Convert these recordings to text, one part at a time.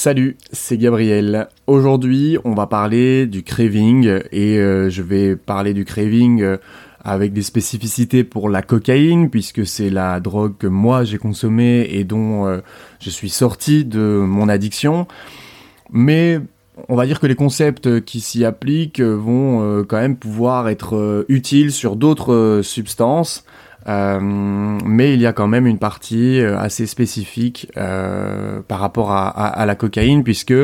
Salut, c'est Gabriel. Aujourd'hui, on va parler du craving et euh, je vais parler du craving euh, avec des spécificités pour la cocaïne puisque c'est la drogue que moi j'ai consommée et dont euh, je suis sorti de mon addiction. Mais on va dire que les concepts qui s'y appliquent vont quand même pouvoir être utiles sur d'autres substances. Euh, mais il y a quand même une partie euh, assez spécifique euh, par rapport à, la cocaïne, puisque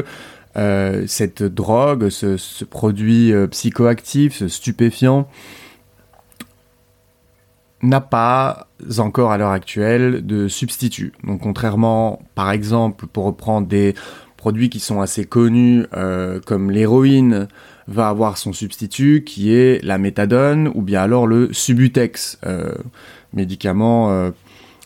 cette drogue, ce, produit psychoactif, ce stupéfiant, n'a pas encore à l'heure actuelle de substitut. Donc contrairement, par exemple, pour reprendre des produits qui sont assez connus comme l'héroïne, va avoir son substitut qui est la méthadone ou bien alors le Subutex, euh, médicament, euh,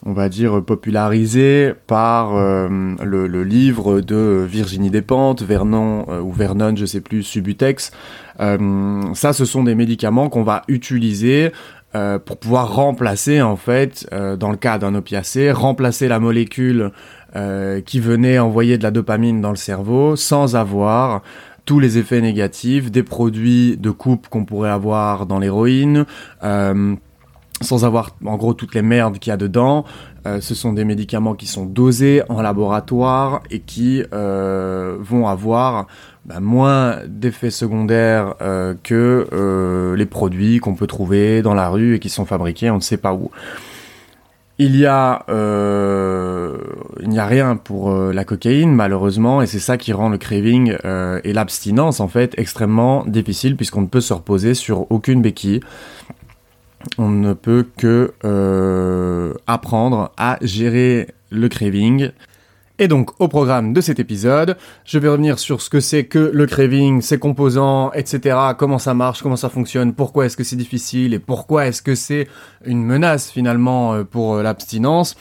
on va dire, popularisé par euh, le, livre de Virginie Despentes, Vernon ou Vernon, je sais plus, Subutex. ça, ce sont des médicaments qu'on va utiliser pour pouvoir remplacer en fait, dans le cas d'un opiacé, remplacer la molécule qui venait envoyer de la dopamine dans le cerveau sans avoir tous les effets négatifs des produits de coupe qu'on pourrait avoir dans l'héroïne, euh, sans avoir en gros toutes les merdes qu'il y a dedans. Euh, ce sont des médicaments qui sont dosés en laboratoire et qui euh, vont avoir bah, moins d'effets secondaires que les produits qu'on peut trouver dans la rue et qui sont fabriqués on ne sait pas où. Il y a, euh, il n'y a rien pour euh, la cocaïne malheureusement et c'est ça qui rend le craving euh, et l'abstinence en fait extrêmement difficile puisqu'on ne peut se reposer sur aucune béquille. On ne peut que apprendre à gérer le craving et donc, au programme de cet épisode, je vais revenir sur ce que c'est que le craving, ses composants, etc., comment ça marche, comment ça fonctionne, pourquoi est-ce que c'est difficile et pourquoi est-ce que c'est une menace finalement euh, pour euh, l'abstinence.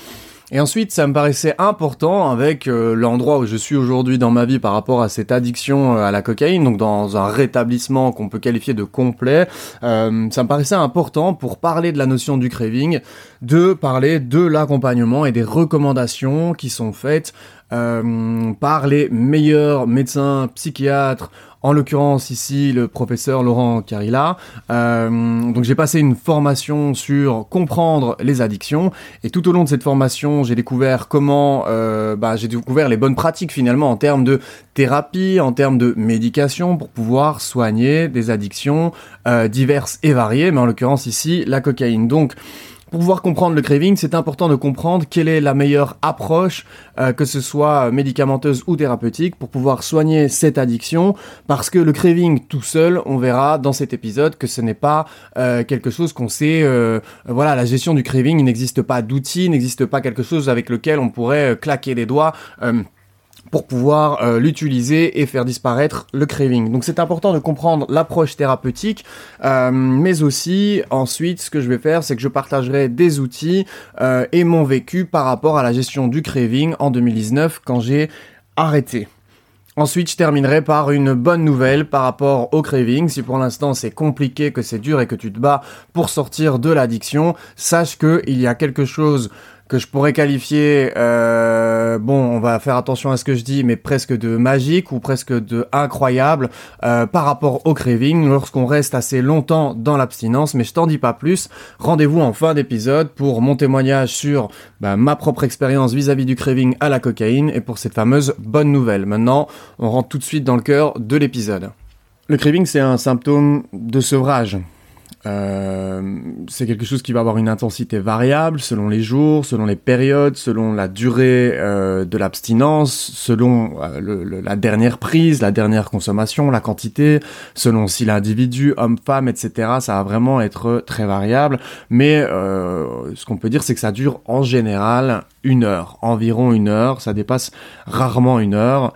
Et ensuite, ça me paraissait important avec euh, l'endroit où je suis aujourd'hui dans ma vie par rapport à cette addiction à la cocaïne, donc dans un rétablissement qu'on peut qualifier de complet, ça me paraissait important pour parler de la notion du craving, de parler de l'accompagnement et des recommandations qui sont faites euh, par les meilleurs médecins psychiatres, en l'occurrence ici le professeur Laurent Carilla. Euh, donc j'ai passé une formation sur comprendre les addictions et tout au long de cette formation j'ai découvert comment, euh, bah, j'ai découvert les bonnes pratiques finalement en termes de thérapie, en termes de médication pour pouvoir soigner des addictions euh, diverses et variées, mais en l'occurrence ici la cocaïne. Donc pour pouvoir comprendre le craving, c'est important de comprendre quelle est la meilleure approche, euh, que ce soit médicamenteuse ou thérapeutique, pour pouvoir soigner cette addiction, parce que le craving tout seul, on verra dans cet épisode que ce n'est pas euh, quelque chose qu'on sait. Euh, voilà, la gestion du craving, il n'existe pas d'outil, il n'existe pas quelque chose avec lequel on pourrait claquer les doigts pour pouvoir euh, l'utiliser et faire disparaître le craving. Donc c'est important de comprendre l'approche thérapeutique, euh, mais aussi ensuite ce que je vais faire, c'est que je partagerai des outils euh, et mon vécu par rapport à la gestion du craving en 2019 quand j'ai arrêté. Ensuite, je terminerai par une bonne nouvelle par rapport au craving. Si pour l'instant c'est compliqué, que c'est dur et que tu te bats pour sortir de l'addiction, sache qu'il y a quelque chose que je pourrais qualifier, euh, bon, on va faire attention à ce que je dis, mais presque de magique ou presque de incroyable euh, par rapport au craving lorsqu'on reste assez longtemps dans l'abstinence. Mais je t'en dis pas plus. Rendez-vous en fin d'épisode pour mon témoignage sur bah, ma propre expérience vis-à-vis du craving à la cocaïne et pour cette fameuse bonne nouvelle. Maintenant, on rentre tout de suite dans le cœur de l'épisode. Le craving, c'est un symptôme de sevrage. Euh, c'est quelque chose qui va avoir une intensité variable selon les jours, selon les périodes, selon la durée euh, de l'abstinence, selon euh, la dernière prise, la dernière consommation, la quantité, selon si l'individu, homme, femme, etc. Ça va vraiment être très variable. Mais ce qu'on peut dire, c'est que ça dure en général une heure, environ une heure. Ça dépasse rarement une heure.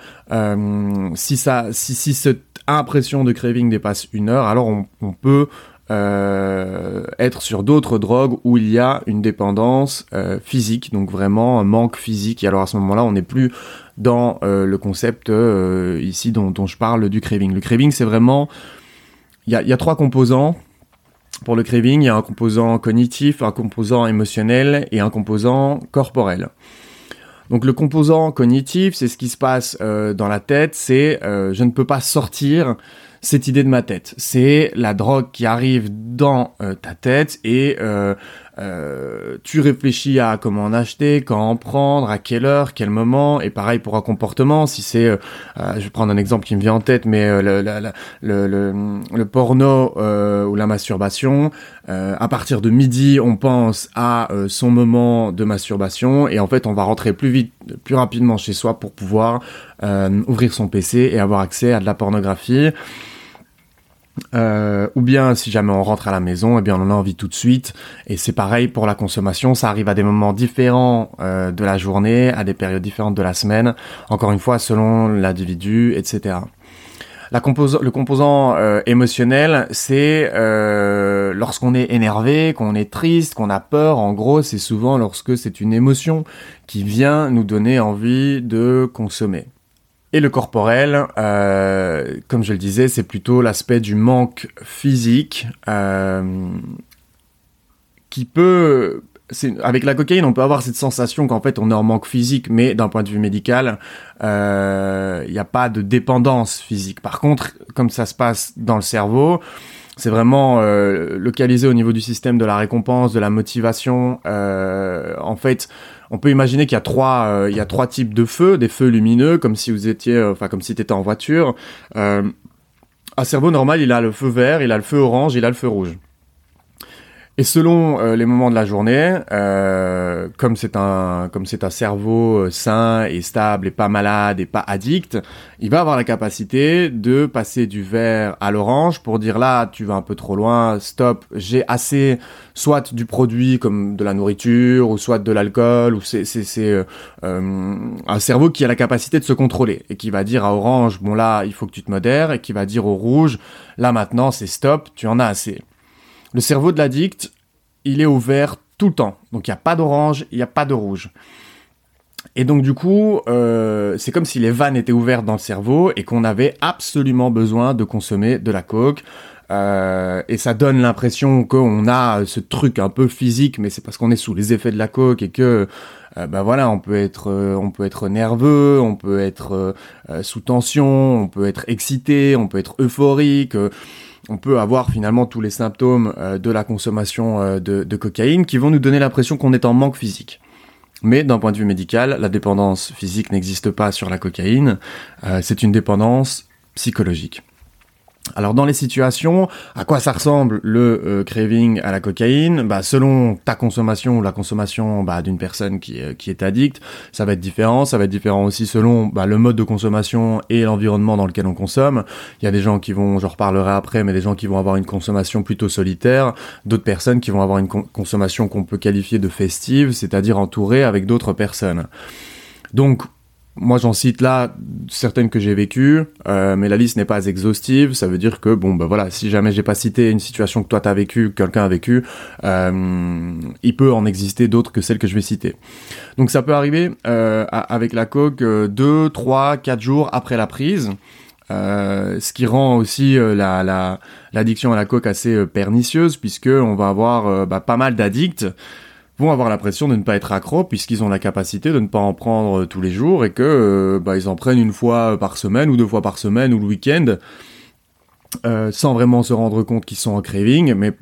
si ça, si, si cette impression de craving dépasse une heure, alors on, on peut euh, être sur d'autres drogues où il y a une dépendance euh, physique, donc vraiment un manque physique. Et alors à ce moment-là, on n'est plus dans euh, le concept ici dont, je parle du craving. Le craving, c'est vraiment... Il y a, trois composants. Pour le craving, il y a un composant cognitif, un composant émotionnel et un composant corporel. Donc le composant cognitif, c'est ce qui se passe dans la tête, c'est je ne peux pas sortir cette idée de ma tête. C'est la drogue qui arrive dans euh, ta tête et euh, euh, tu réfléchis à comment en acheter, quand en prendre, à quelle heure, quel moment. Et pareil pour un comportement. Si c'est, je vais prendre un exemple qui me vient en tête, mais le, le, le, le, porno ou la masturbation. à partir de midi, on pense à son moment de masturbation et en fait, on va rentrer plus vite, plus rapidement chez soi pour pouvoir ouvrir son PC et avoir accès à de la pornographie. Euh, ou bien si jamais on rentre à la maison, eh bien on en a envie tout de suite. Et c'est pareil pour la consommation, ça arrive à des moments différents euh, de la journée, à des périodes différentes de la semaine. Encore une fois, selon l'individu, etc. Le composant euh, émotionnel, c'est lorsqu'on est énervé, qu'on est triste, qu'on a peur. En gros, c'est souvent lorsque c'est une émotion qui vient nous donner envie de consommer. Et le corporel, euh, comme je le disais, c'est plutôt l'aspect du manque physique euh, qui peut... Avec la cocaïne, on peut avoir cette sensation qu'en fait on est en manque physique, mais d'un point de vue médical, euh, il n'y a pas de dépendance physique. Par contre, comme ça se passe dans le cerveau, c'est vraiment euh, localisé au niveau du système de la récompense, de la motivation. Euh, en fait, on peut imaginer qu'il y a trois, euh, il y a trois types de feux, des feux lumineux, comme si vous étiez, enfin comme si tu étais en voiture. un cerveau normal, il a le feu vert, il a le feu orange, il a le feu rouge. Et selon euh, les moments de la journée, euh, comme c'est un comme c'est un cerveau euh, sain et stable et pas malade et pas addict, il va avoir la capacité de passer du vert à l'orange pour dire là tu vas un peu trop loin, stop, j'ai assez soit du produit comme de la nourriture ou soit de l'alcool ou c'est c'est c'est un cerveau qui a la capacité de se contrôler et qui va dire à orange bon là il faut que tu te modères et qui va dire au rouge là maintenant c'est stop, tu en as assez. Le cerveau de l'addict, il est ouvert tout le temps. Donc il n'y a pas d'orange, il n'y a pas de rouge. Et donc du coup, euh, c'est comme si les vannes étaient ouvertes dans le cerveau et qu'on avait absolument besoin de consommer de la coke. Euh, et ça donne l'impression qu'on a ce truc un peu physique, mais c'est parce qu'on est sous les effets de la coke et que, euh, ben voilà, on peut être, on peut être nerveux, on peut être sous tension, on peut être excité, on peut être euphorique on peut avoir finalement tous les symptômes euh, de la consommation euh, de, cocaïne qui vont nous donner l'impression qu'on est en manque physique. Mais d'un point de vue médical, la dépendance physique n'existe pas sur la cocaïne, euh, c'est une dépendance psychologique. Alors dans les situations, à quoi ça ressemble le euh, craving à la cocaïne? Bah, Selon ta consommation ou la consommation bah, d'une personne qui, euh, qui est addicte, ça va être différent. Ça va être différent aussi selon bah, le mode de consommation et l'environnement dans lequel on consomme. Il y a des gens qui vont, j'en reparlerai après, mais des gens qui vont avoir une consommation plutôt solitaire. D'autres personnes qui vont avoir une consommation qu'on peut qualifier de festive, c'est-à-dire entourée avec d'autres personnes. Donc moi, j'en cite là certaines que j'ai vécues, euh, mais la liste n'est pas exhaustive. Ça veut dire que bon, ben voilà, si jamais j'ai pas cité une situation que toi t'as vécu, quelqu'un a vécu, euh, il peut en exister d'autres que celles que je vais citer. Donc ça peut arriver euh, avec la coke deux, trois, quatre jours après la prise. ce qui rend aussi la l'addiction à la coke assez pernicieuse puisque on va avoir bah, pas mal d'addicts vont avoir l'impression de ne pas être accro puisqu'ils ont la capacité de ne pas en prendre euh, tous les jours et que euh, bah, ils en prennent une fois par semaine ou deux fois par semaine ou le week-end euh, sans vraiment se rendre compte qu'ils sont en craving, mais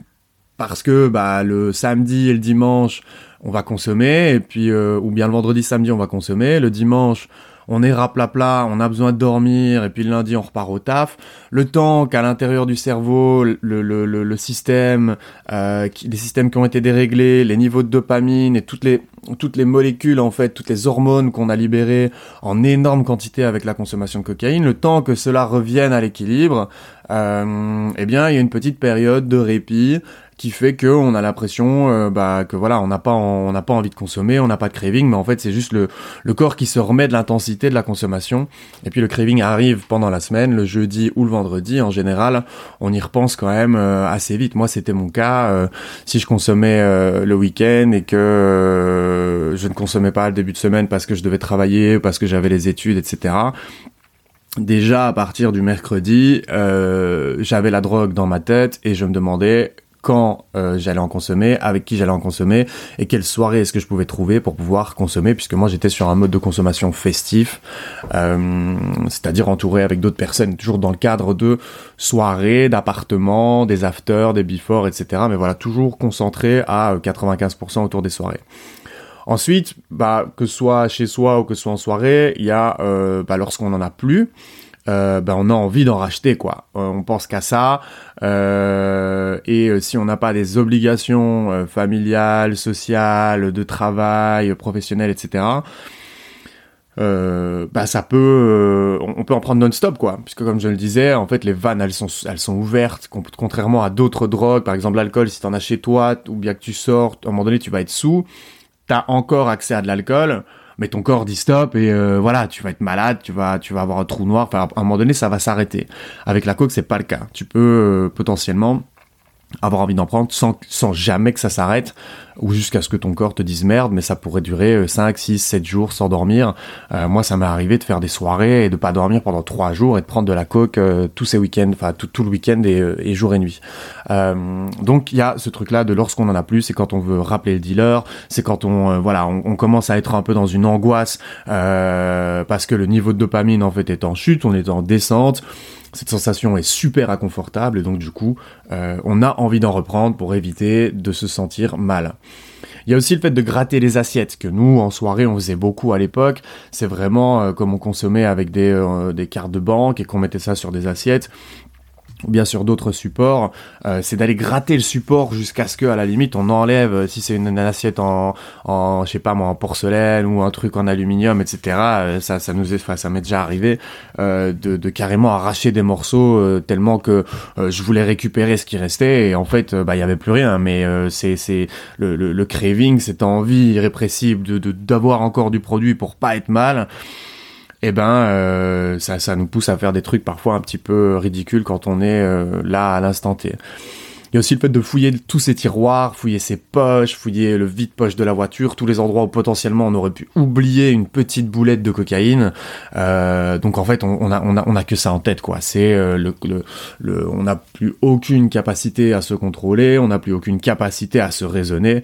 parce que bah, le samedi et le dimanche on va consommer et puis ou bien le vendredi samedi on va consommer, le dimanche on est raplapla, on a besoin de dormir, et puis le lundi on repart au taf. Le temps qu'à l'intérieur du cerveau, le, le, le, système, euh, les systèmes qui ont été déréglés, les niveaux de dopamine et toutes les, toutes les molécules, en fait, toutes les hormones qu'on a libérées en énorme quantité avec la consommation de cocaïne, le temps que cela revienne à l'équilibre, euh, eh bien, il y a une petite période de répit qui fait que on a l'impression euh, bah, que voilà on n'a pas on n'a pas envie de consommer on n'a pas de craving mais en fait c'est juste le, le corps qui se remet de l'intensité de la consommation. Et puis le craving arrive pendant la semaine le jeudi ou le vendredi. En général on y repense quand même euh, assez vite. Moi c'était mon cas euh, si je consommais le week-end et que je ne consommais pas le début de semaine parce que je devais travailler parce que j'avais les études etc déjà à partir du mercredi, j'avais la drogue dans ma tête et je me demandais quand euh, j'allais en consommer, avec qui j'allais en consommer, et quelle soirée est-ce que je pouvais trouver pour pouvoir consommer, puisque moi j'étais sur un mode de consommation festif, euh, c'est-à-dire entouré avec d'autres personnes, toujours dans le cadre de soirées, d'appartements, des afters, des before, etc. Mais voilà, toujours concentré à 95% autour des soirées. Ensuite, bah, que ce soit chez soi ou que ce soit en soirée, il y a euh, bah, lorsqu'on n'en a plus, euh, bah, on a envie d'en racheter quoi. Euh, on pense qu'à ça. Euh, et si on n'a pas des obligations familiales, sociales, de travail, professionnelles, etc. bah ça peut, on peut en prendre non-stop quoi, puisque comme je le disais, en fait les vannes elles sont elles sont ouvertes, contrairement à d'autres drogues, par exemple l'alcool, si t'en as chez toi ou bien que tu sors, à un moment donné tu vas être sous, t'as encore accès à de l'alcool, mais ton corps dit stop et euh, voilà, tu vas être malade, tu vas, tu vas avoir un trou noir. Enfin, à un moment donné, ça va s'arrêter. Avec la coke, c'est pas le cas. Tu peux euh, potentiellement avoir envie d'en prendre sans, sans jamais que ça s'arrête ou jusqu'à ce que ton corps te dise merde mais ça pourrait durer 5, 6, 7 jours sans dormir. Euh, moi ça m'est arrivé de faire des soirées et de pas dormir pendant 3 jours et de prendre de la coke euh, tous ces week-ends enfin tout, tout le week-end et, euh, et, jour et nuit. Donc il y a ce truc là de lorsqu'on en a plus c'est quand on veut rappeler le dealer c'est quand on voilà on, on, commence à être un peu dans une angoisse parce que le niveau de dopamine en fait est en chute on est en descente cette sensation est super inconfortable et donc du coup, euh, on a envie d'en reprendre pour éviter de se sentir mal. Il y a aussi le fait de gratter les assiettes, que nous, en soirée, on faisait beaucoup à l'époque. C'est vraiment euh, comme on consommait avec euh, des cartes de banque et qu'on mettait ça sur des assiettes ou bien sur d'autres supports, euh, c'est d'aller gratter le support jusqu'à ce que, à la limite, on enlève, euh, si c'est une, assiette en, en, je sais pas moi, en porcelaine ou un truc en aluminium, etc. Euh, ça, ça nous est, ça m'est déjà arrivé de, de, carrément arracher des morceaux tellement que je voulais récupérer ce qui restait et en fait, bah il y avait plus rien. Mais c'est c'est le, le, le, craving, cette envie irrépressible de d'avoir encore du produit pour pas être mal eh ben euh, ça, ça nous pousse à faire des trucs parfois un petit peu ridicules quand on est euh, là à l'instant T. Il y a aussi le fait de fouiller tous ces tiroirs, fouiller ses poches, fouiller le vide-poche de la voiture, tous les endroits où potentiellement on aurait pu oublier une petite boulette de cocaïne. Euh, donc en fait, on, a, on, a, on a que ça en tête, quoi. C'est le, le, le, on n'a plus aucune capacité à se contrôler, on n'a plus aucune capacité à se raisonner.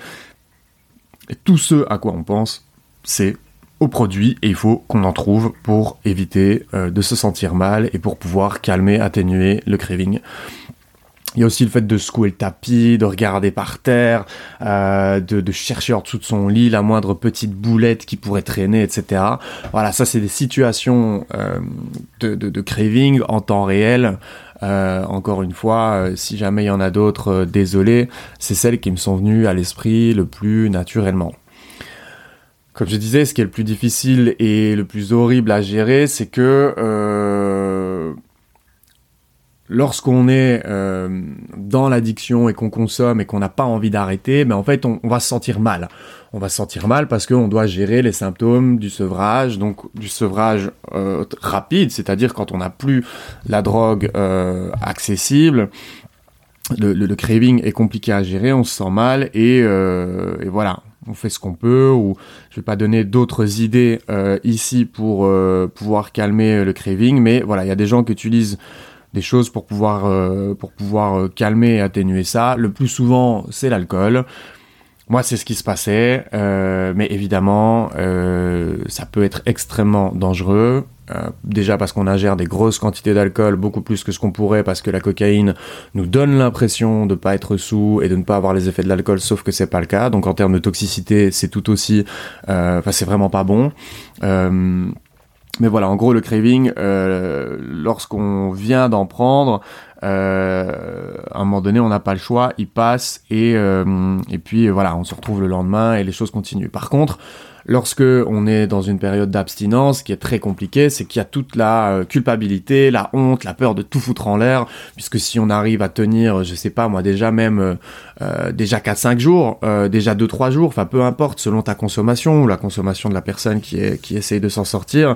Et tout ce à quoi on pense, c'est au produit et il faut qu'on en trouve pour éviter euh, de se sentir mal et pour pouvoir calmer, atténuer le craving. Il y a aussi le fait de secouer le tapis, de regarder par terre, euh, de, chercher en dessous de son lit la moindre petite boulette qui pourrait traîner, etc. Voilà, ça c'est des situations euh, de, craving en temps réel. Encore une fois, si jamais il y en a d'autres, désolé, c'est celles qui me sont venues à l'esprit le plus naturellement. Comme je disais, ce qui est le plus difficile et le plus horrible à gérer, c'est que euh, lorsqu'on est euh, dans l'addiction et qu'on consomme et qu'on n'a pas envie d'arrêter, ben, en fait, on, va se sentir mal. On va se sentir mal parce qu'on doit gérer les symptômes du sevrage, donc du sevrage euh, rapide, c'est-à-dire quand on n'a plus la drogue euh, accessible. Le, le, le, craving est compliqué à gérer, on se sent mal et, euh, et voilà, on fait ce qu'on peut ou je vais pas donner d'autres idées euh, ici pour euh, pouvoir calmer le craving mais voilà il y a des gens qui utilisent des choses euh, pour pouvoir calmer et atténuer ça. Le plus souvent c'est l'alcool. Moi c'est ce qui se passait mais évidemment ça peut être extrêmement dangereux euh, déjà parce qu'on ingère des grosses quantités d'alcool, beaucoup plus que ce qu'on pourrait, parce que la cocaïne nous donne l'impression de pas être sous et de ne pas avoir les effets de l'alcool, sauf que c'est pas le cas. Donc en termes de toxicité, c'est tout aussi, euh, enfin c'est vraiment pas bon. Euh, mais voilà, en gros, le craving, euh, lorsqu'on vient d'en prendre, euh, à un moment donné, on n'a pas le choix, il passe et, euh, et puis voilà, on se retrouve le lendemain et les choses continuent. Par contre, Lorsque on est dans une période d'abstinence, qui est très compliqué, c'est qu'il y a toute la euh, culpabilité, la honte, la peur de tout foutre en l'air, puisque si on arrive à tenir, je sais pas moi, déjà même euh, euh déjà 4-5 jours, euh, déjà 2-3 jours, enfin peu importe, selon ta consommation ou la consommation de la personne qui, est, qui essaye de s'en sortir,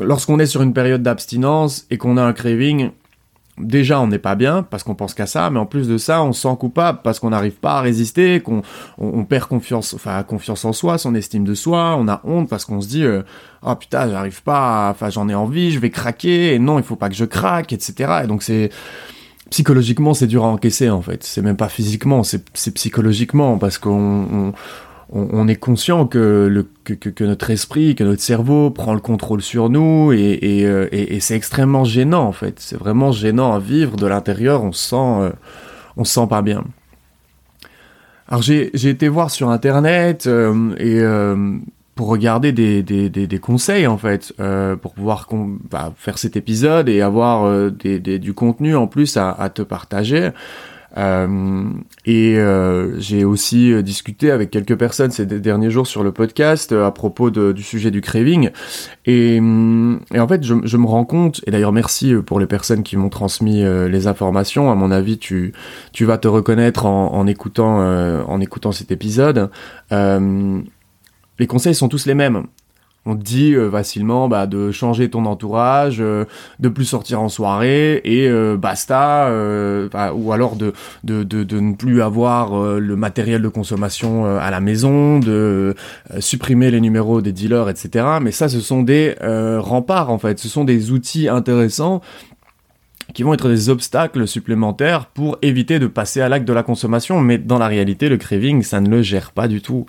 lorsqu'on est sur une période d'abstinence et qu'on a un craving, déjà on n'est pas bien parce qu'on pense qu'à ça, mais en plus de ça, on se sent coupable parce qu'on n'arrive pas à résister, qu'on on, perd confiance, enfin confiance en soi, son estime de soi, on a honte parce qu'on se dit oh putain j'arrive pas, enfin j'en ai envie, je vais craquer, et non il faut pas que je craque, etc. Et donc c'est psychologiquement, c'est dur à encaisser en fait. C'est même pas physiquement, c'est psychologiquement parce qu'on on, est conscient que, notre esprit, que notre cerveau prend le contrôle sur nous et, euh, c'est extrêmement gênant en fait. C'est vraiment gênant à vivre de l'intérieur. On se sent, euh, on se sent pas bien. Alors j'ai été voir sur internet euh, et pour regarder des, conseils en fait pour pouvoir bah, faire cet épisode et avoir du contenu en plus à te partager. Euh, et euh, j'ai aussi euh, discuté avec quelques personnes ces derniers jours sur le podcast à propos du sujet du craving. Et, et en fait, je, je, me rends compte, et d'ailleurs merci pour les personnes qui m'ont transmis les informations. À mon avis, tu, tu vas te reconnaître en, en écoutant, en écoutant cet épisode. les conseils sont tous les mêmes on te dit euh, facilement bah, de changer ton entourage, euh, de plus sortir en soirée et euh, basta, ou alors de, de, de, de, ne plus avoir le matériel de consommation à la maison, de supprimer les numéros des dealers, etc. Mais ça, ce sont des remparts en fait, ce sont des outils intéressants qui vont être des obstacles supplémentaires pour éviter de passer à l'acte de la consommation. Mais dans la réalité, le craving, ça ne le gère pas du tout.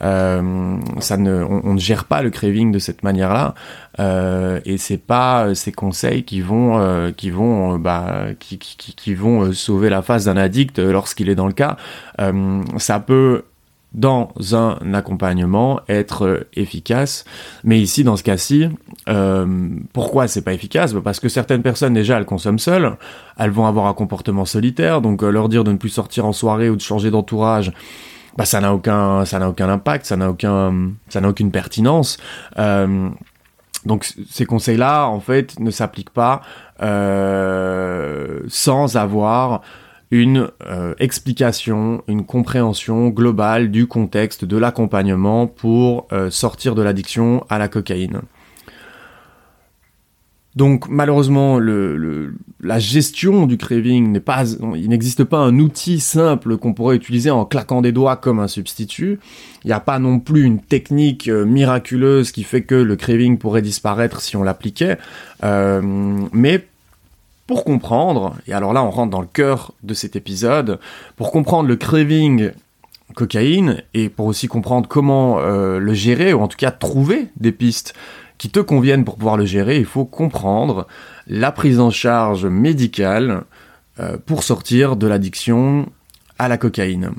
Euh, ça ne, on, ne gère pas le craving de cette manière-là. Euh, et c'est pas ces conseils qui vont, euh, qui vont, bah, qui, qui vont sauver la face d'un addict lorsqu'il est dans le cas. ça peut dans un accompagnement être efficace. Mais ici, dans ce cas-ci, euh, pourquoi c'est pas efficace? Bah, Parce que certaines personnes déjà elles consomment seules, elles vont avoir un comportement solitaire, donc euh, leur dire de ne plus sortir en soirée ou de changer d'entourage, bah ça n'a aucun aucun impact, ça n'a aucun aucune pertinence. Euh, donc ces conseils-là, en fait, ne s'appliquent pas euh, sans avoir une euh, explication, une compréhension globale du contexte de l'accompagnement pour euh, sortir de l'addiction à la cocaïne. Donc malheureusement, la gestion du craving n'est pas, il n'existe pas un outil simple qu'on pourrait utiliser en claquant des doigts comme un substitut. Il n'y a pas non plus une technique euh, miraculeuse qui fait que le craving pourrait disparaître si on l'appliquait. Pour comprendre, et alors là on rentre dans le cœur de cet épisode, pour comprendre le craving cocaïne et pour aussi comprendre comment euh, le gérer, ou en tout cas trouver des pistes qui te conviennent pour pouvoir le gérer, il faut comprendre la prise en charge médicale euh, pour sortir de l'addiction à la cocaïne.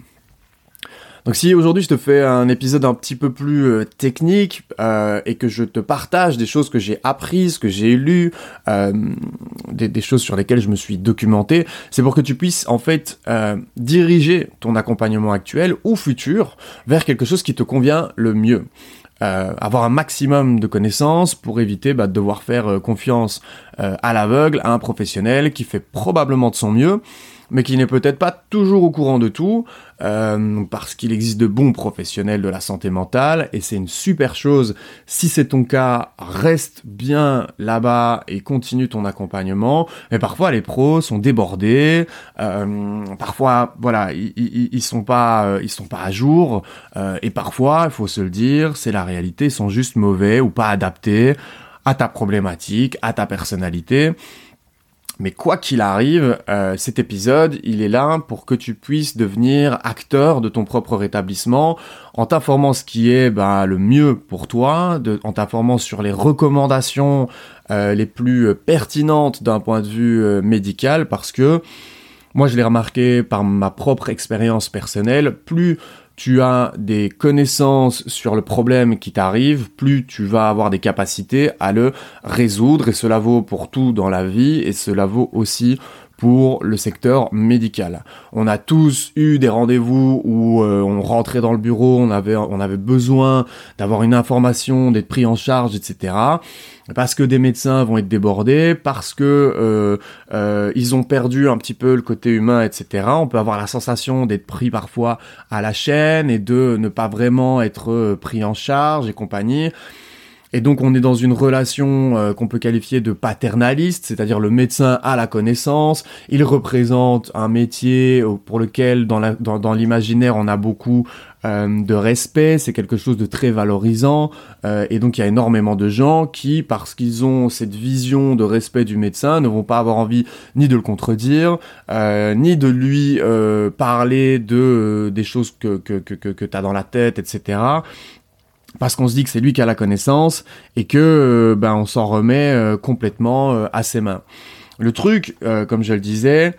Donc si aujourd'hui je te fais un épisode un petit peu plus euh, technique euh, et que je te partage des choses que j'ai apprises, que j'ai lues, euh, des, choses sur lesquelles je me suis documenté, c'est pour que tu puisses en fait diriger ton accompagnement actuel ou futur vers quelque chose qui te convient le mieux. avoir un maximum de connaissances pour éviter bah, de devoir faire confiance à l'aveugle à un professionnel qui fait probablement de son mieux mais qui n'est peut-être pas toujours au courant de tout, euh, parce qu'il existe de bons professionnels de la santé mentale, et c'est une super chose. Si c'est ton cas, reste bien là-bas et continue ton accompagnement. Mais parfois, les pros sont débordés, euh, parfois, voilà, ils, sont pas, euh, ils sont pas à jour, et parfois, il faut se le dire, c'est la réalité, ils sont juste mauvais ou pas adaptés à ta problématique, à ta personnalité. Mais quoi qu'il arrive, euh, cet épisode, il est là pour que tu puisses devenir acteur de ton propre rétablissement en t'informant ce qui est ben, le mieux pour toi, en t'informant sur les recommandations euh, les plus pertinentes d'un point de vue euh, médical, parce que moi je l'ai remarqué par ma propre expérience personnelle, plus tu as des connaissances sur le problème qui t'arrive, plus tu vas avoir des capacités à le résoudre. Et cela vaut pour tout dans la vie et cela vaut aussi pour le secteur médical. On a tous eu des rendez-vous où euh, on rentrait dans le bureau, on avait, on avait besoin d'avoir une information, d'être pris en charge, etc. Parce que des médecins vont être débordés, parce que euh, euh, ils ont perdu un petit peu le côté humain, etc. On peut avoir la sensation d'être pris parfois à la chaîne et de ne pas vraiment être pris en charge et compagnie. Et donc on est dans une relation euh, qu'on peut qualifier de paternaliste, c'est-à-dire le médecin a la connaissance, il représente un métier pour lequel dans l'imaginaire on a beaucoup euh, de respect, c'est quelque chose de très valorisant, euh, et donc il y a énormément de gens qui, parce qu'ils ont cette vision de respect du médecin, ne vont pas avoir envie ni de le contredire, ni de lui parler de des choses que que que, que tu as dans la tête, etc parce qu'on se dit que c'est lui qui a la connaissance et que euh, ben on s'en remet euh, complètement euh, à ses mains. Le truc, comme je le disais,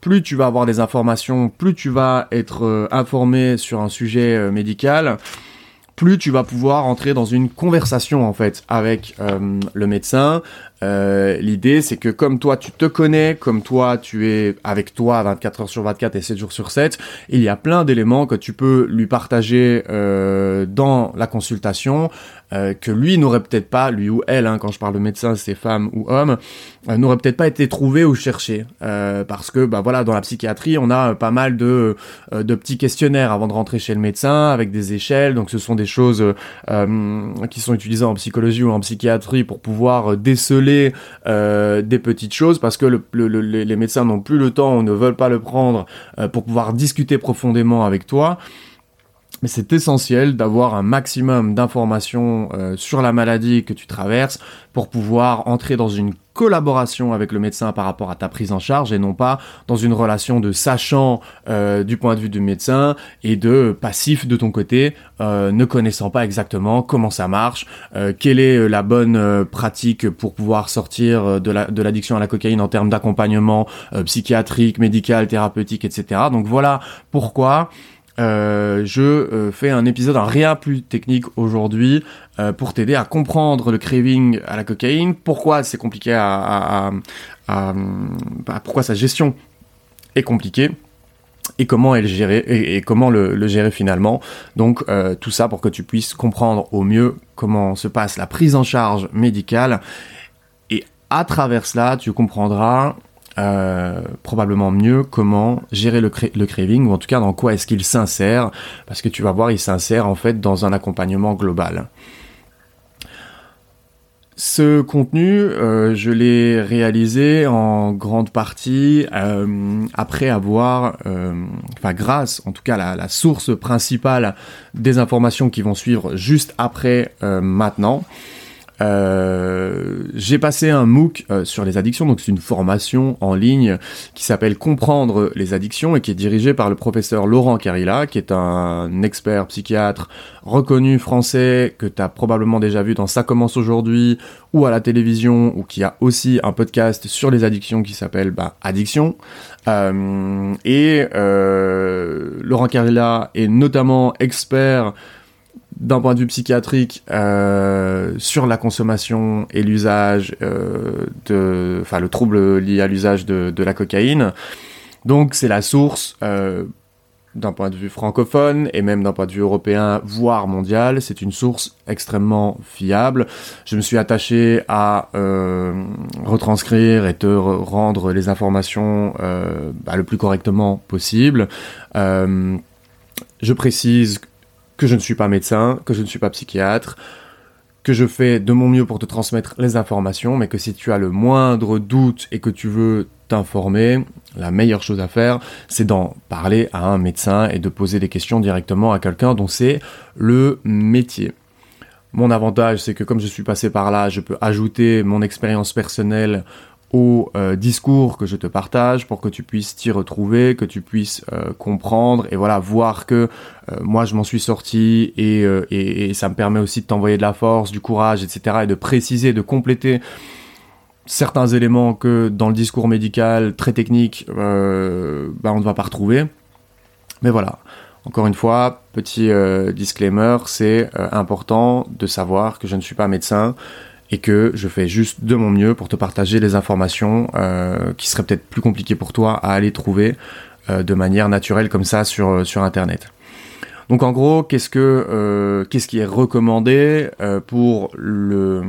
plus tu vas avoir des informations, plus tu vas être informé sur un sujet médical, plus tu vas pouvoir entrer dans une conversation en fait avec le médecin, euh, l'idée, c'est que comme toi, tu te connais, comme toi, tu es avec toi 24 heures sur 24 et 7 jours sur 7, il y a plein d'éléments que tu peux lui partager euh, dans la consultation, euh, que lui n'aurait peut-être pas, lui ou elle, hein, quand je parle de médecin, c'est femme ou homme, n'aurait peut-être pas été trouvé ou cherché. parce que, bah voilà, dans la psychiatrie, on a pas mal de, de petits questionnaires avant de rentrer chez le médecin, avec des échelles, donc ce sont des choses qui sont utilisées en psychologie ou en psychiatrie pour pouvoir déceler euh, des petites choses parce que les médecins n'ont plus le temps ou ne veulent pas le prendre euh, pour pouvoir discuter profondément avec toi. Mais c'est essentiel d'avoir un maximum d'informations euh, sur la maladie que tu traverses pour pouvoir entrer dans une collaboration avec le médecin par rapport à ta prise en charge et non pas dans une relation de sachant euh, du point de vue du médecin et de passif de ton côté, euh, ne connaissant pas exactement comment ça marche, quelle est la bonne pratique pour pouvoir sortir de l'addiction à la cocaïne en termes d'accompagnement psychiatrique, médical, thérapeutique, etc. Donc voilà pourquoi euh, je euh, fais un épisode en rien plus technique aujourd'hui euh, pour t'aider à comprendre le craving à la cocaïne, pourquoi c'est compliqué à, bah, pourquoi sa gestion est compliquée et comment elle gérer et, comment le, gérer finalement. Donc tout ça pour que tu puisses comprendre au mieux comment se passe la prise en charge médicale et à travers cela tu comprendras euh, probablement mieux comment gérer le, craving ou en tout cas dans quoi est-ce qu'il s'insère parce que tu vas voir il s'insère en fait dans un accompagnement global. Ce contenu, euh, je l'ai réalisé en grande partie euh, après avoir, enfin grâce en tout cas la, la, source principale des informations qui vont suivre juste après maintenant. Euh, j'ai passé un MOOC euh, sur les addictions, donc c'est une formation en ligne qui s'appelle Comprendre les addictions et qui est dirigée par le professeur Laurent Carilla, qui est un expert psychiatre reconnu français que tu as probablement déjà vu dans Ça commence aujourd'hui ou à la télévision ou qui a aussi un podcast sur les addictions qui s'appelle bah, Addiction. Euh, et Laurent Carilla est notamment expert d'un point de vue psychiatrique euh, sur la consommation et l'usage euh, de, enfin le trouble lié à l'usage de, la cocaïne. Donc c'est la source euh, d'un point de vue francophone et même d'un point de vue européen, voire mondial, c'est une source extrêmement fiable. Je me suis attaché à retranscrire et te rendre les informations bah, le plus correctement possible. Je précise que je ne suis pas médecin, que je ne suis pas psychiatre, que je fais de mon mieux pour te transmettre les informations, mais que si tu as le moindre doute et que tu veux t'informer, la meilleure chose à faire, c'est d'en parler à un médecin et de poser des questions directement à quelqu'un dont c'est le métier. Mon avantage, c'est que comme je suis passé par là, je peux ajouter mon expérience personnelle au euh, discours que je te partage pour que tu puisses t'y retrouver, que tu puisses euh, comprendre et voilà voir que euh, moi je m'en suis sorti et, et, ça me permet aussi de t'envoyer de la force, du courage, etc. et de préciser, de compléter certains éléments que dans le discours médical très technique bah, on ne va pas retrouver. Mais voilà. Encore une fois, petit disclaimer, c'est important de savoir que je ne suis pas médecin, et que je fais juste de mon mieux pour te partager les informations euh, qui seraient peut-être plus compliquées pour toi à aller trouver euh, de manière naturelle comme ça sur, euh, sur Internet. Donc en gros, qu'est-ce que qu'est-ce qui est recommandé pour le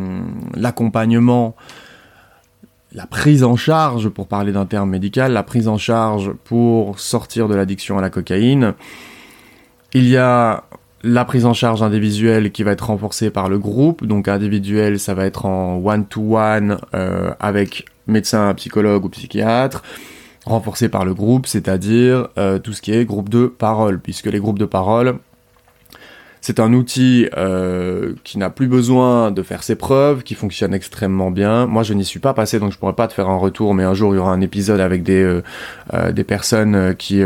l'accompagnement, la prise en charge, pour parler d'un terme médical, la prise en charge pour sortir de l'addiction à la cocaïne? Il y a la prise en charge individuelle qui va être renforcée par le groupe. Donc individuel, ça va être en one-to-one avec médecin, psychologue ou psychiatre renforcé par le groupe, c'est-à-dire tout ce qui est groupe de parole, puisque les groupes de parole, c'est un outil euh, qui n'a plus besoin de faire ses preuves, qui fonctionne extrêmement bien. Moi, je n'y suis pas passé, donc je pourrais pas te faire un retour, mais un jour, il y aura un épisode avec des, euh, euh, des personnes qui,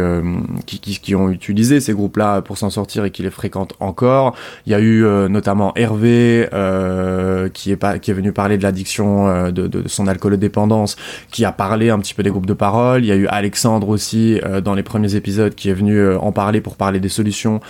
qui, qui, ont utilisé ces groupes-là pour s'en sortir et qui les fréquentent encore. Il y a eu notamment Hervé, qui, est pas, qui est venu parler de l'addiction, de, de, son alcoolodépendance, qui a parlé un petit peu des groupes de parole. Il y a eu Alexandre aussi, dans les premiers épisodes, qui est venu en parler pour parler des solutions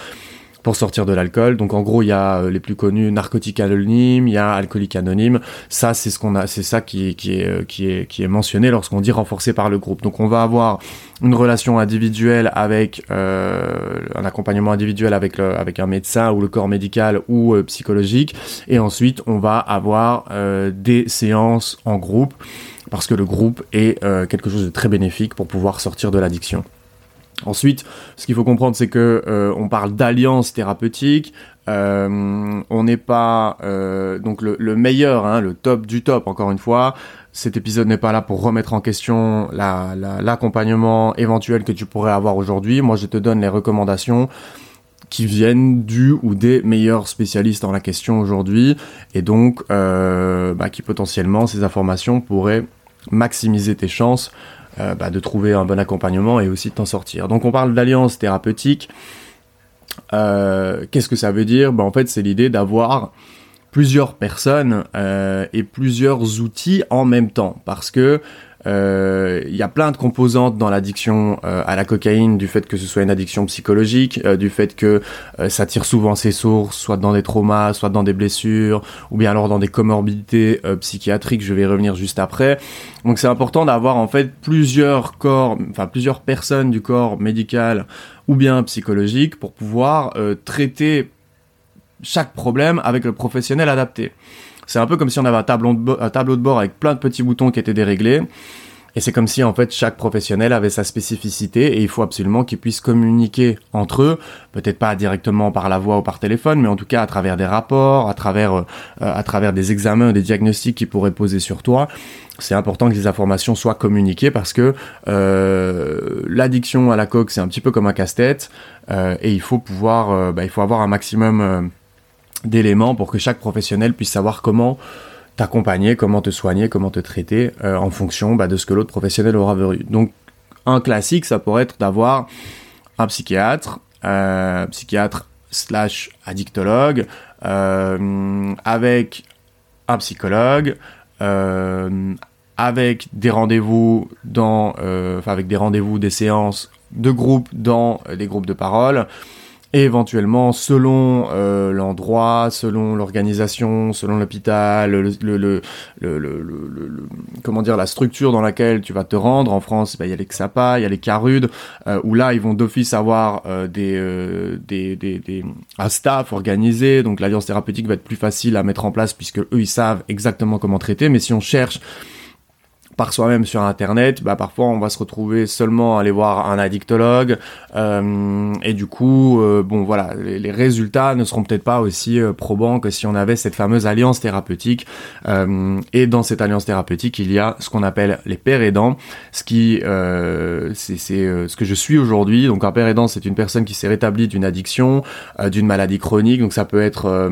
pour sortir de l'alcool. Donc en gros, il y a euh, les plus connus narcotiques anonymes, il y a alcoolique anonyme. Ça, c'est ce qu'on a, c'est ça qui, qui est euh, qui est qui est mentionné lorsqu'on dit renforcé par le groupe. Donc on va avoir une relation individuelle avec euh, un accompagnement individuel avec le, avec un médecin ou le corps médical ou psychologique, et ensuite on va avoir des séances en groupe parce que le groupe est quelque chose de très bénéfique pour pouvoir sortir de l'addiction. Ensuite, ce qu'il faut comprendre, c'est que euh, on parle d'alliance thérapeutique. Euh, on n'est pas euh, donc le, meilleur, hein, le top du top. Encore une fois, cet épisode n'est pas là pour remettre en question l'accompagnement éventuel que tu pourrais avoir aujourd'hui. Moi, je te donne les recommandations qui viennent du ou des meilleurs spécialistes en la question aujourd'hui, et donc bah, qui potentiellement ces informations pourraient maximiser tes chances euh, bah, de trouver un bon accompagnement et aussi de t'en sortir. Donc on parle d'alliance thérapeutique. Euh, qu'est-ce que ça veut dire? Bah, En fait, c'est l'idée d'avoir plusieurs personnes euh, et plusieurs outils en même temps. Parce que il y a plein de composantes dans l'addiction euh, à la cocaïne, du fait que ce soit une addiction psychologique, euh, du fait que ça tire souvent ses sources, soit dans des traumas, soit dans des blessures, ou bien alors dans des comorbidités psychiatriques. Je vais y revenir juste après. Donc c'est important d'avoir en fait plusieurs corps, enfin plusieurs personnes du corps médical ou bien psychologique pour pouvoir traiter chaque problème avec le professionnel adapté. C'est un peu comme si on avait un tableau, de bord avec plein de petits boutons qui étaient déréglés. Et c'est comme si en fait chaque professionnel avait sa spécificité et il faut absolument qu'ils puissent communiquer entre eux, peut-être pas directement par la voix ou par téléphone, mais en tout cas à travers des rapports, à travers euh, à travers des examens ou des diagnostics qu'ils pourraient poser sur toi. C'est important que les informations soient communiquées parce que euh, l'addiction à la coque c'est un petit peu comme un casse-tête euh, et il faut pouvoir, euh, bah, il faut avoir un maximum euh, d'éléments pour que chaque professionnel puisse savoir comment t'accompagner, comment te soigner, comment te traiter euh, en fonction bah, de ce que l'autre professionnel aura vu. Donc un classique, ça pourrait être d'avoir un psychiatre, euh, psychiatre slash addictologue, euh, avec un psychologue, avec des rendez-vous dans, avec des rendez-vous, des séances de groupe dans des groupes de parole. Et éventuellement, selon euh, l'endroit, selon l'organisation, selon l'hôpital, le, le, le, le, comment dire, la structure dans laquelle tu vas te rendre. En France, bah, il y a les XAPA, il y a les CARUD, euh, où là, ils vont d'office avoir euh, des, euh, des, des, des, un staff organisé. Donc, l'alliance thérapeutique va être plus facile à mettre en place puisque eux, ils savent exactement comment traiter. Mais si on cherche par soi-même sur internet, bah parfois on va se retrouver seulement à aller voir un addictologue euh, et du coup euh, bon voilà les, résultats ne seront peut-être pas aussi euh, probants que si on avait cette fameuse alliance thérapeutique euh, et dans cette alliance thérapeutique il y a ce qu'on appelle les pères aidants ce qui c'est ce que je suis aujourd'hui. Donc un père aidant c'est une personne qui s'est rétablie d'une addiction d'une maladie chronique. Donc ça peut être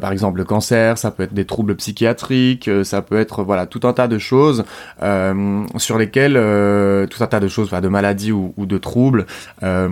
par exemple le cancer ça peut être des troubles psychiatriques ça peut être voilà tout un tas de choses euh, sur lesquels euh, tout un tas de choses, de maladies ou, de troubles, euh,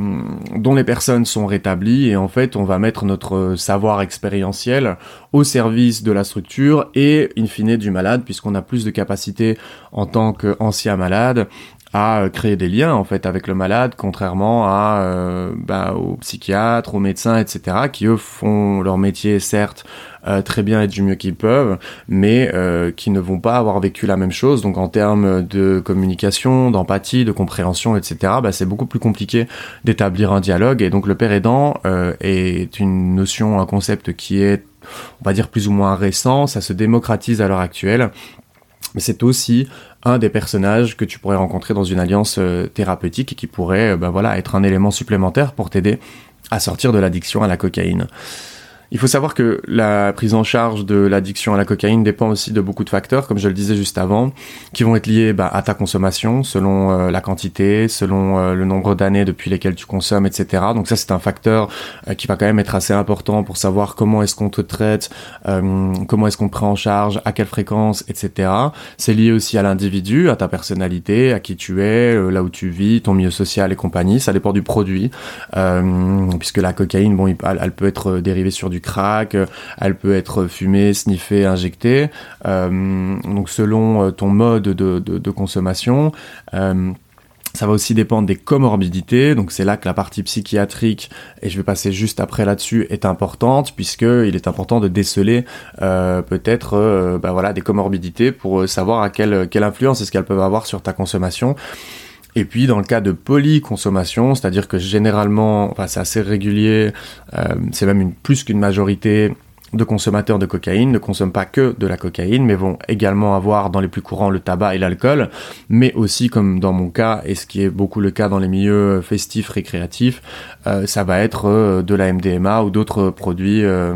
dont les personnes sont rétablies. Et en fait on va mettre notre savoir expérientiel au service de la structure et in fine du malade puisqu'on a plus de capacité en tant qu'ancien malade à créer des liens en fait avec le malade, contrairement à euh, bah, aux psychiatres, aux médecins, etc., qui eux font leur métier certes euh, très bien et du mieux qu'ils peuvent, mais euh, qui ne vont pas avoir vécu la même chose. Donc en termes de communication, d'empathie, de compréhension, etc., bah, c'est beaucoup plus compliqué d'établir un dialogue. Et donc le père aidant est une notion, un concept qui est, on va dire, plus ou moins récent. Ça se démocratise à l'heure actuelle. Mais c'est aussi un des personnages que tu pourrais rencontrer dans une alliance thérapeutique et qui pourrait bah, voilà, être un élément supplémentaire pour t'aider à sortir de l'addiction à la cocaïne. Il faut savoir que la prise en charge de l'addiction à la cocaïne dépend aussi de beaucoup de facteurs, comme je le disais juste avant, qui vont être liés bah, à ta consommation, selon euh, la quantité, selon euh, le nombre d'années depuis lesquelles tu consommes, etc. Donc ça, c'est un facteur euh, qui va quand même être assez important pour savoir comment est-ce qu'on te traite, comment est-ce qu'on prend en charge, à quelle fréquence, etc. C'est lié aussi à l'individu, à ta personnalité, à qui tu es, là où tu vis, ton milieu social et compagnie. Ça dépend du produit, puisque la cocaïne, bon, elle peut être dérivée sur du crack, euh, elle peut être fumée, sniffée, injectée. Euh, donc selon euh, ton mode de, consommation. Ça va aussi dépendre des comorbidités, donc c'est là que la partie psychiatrique, et je vais passer juste après là-dessus, est importante, puisqu'il est important de déceler peut-être bah voilà, des comorbidités pour savoir à quelle, quelle influence est-ce qu'elles peuvent avoir sur ta consommation. Et puis dans le cas de polyconsommation, c'est-à-dire que généralement, enfin c'est assez régulier, euh, c'est même une, plus qu'une majorité de consommateurs de cocaïne ne consomment pas que de la cocaïne, mais vont également avoir dans les plus courants le tabac et l'alcool, mais aussi comme dans mon cas, et ce qui est beaucoup le cas dans les milieux festifs, récréatifs, euh, ça va être euh, de la MDMA ou d'autres produits, euh,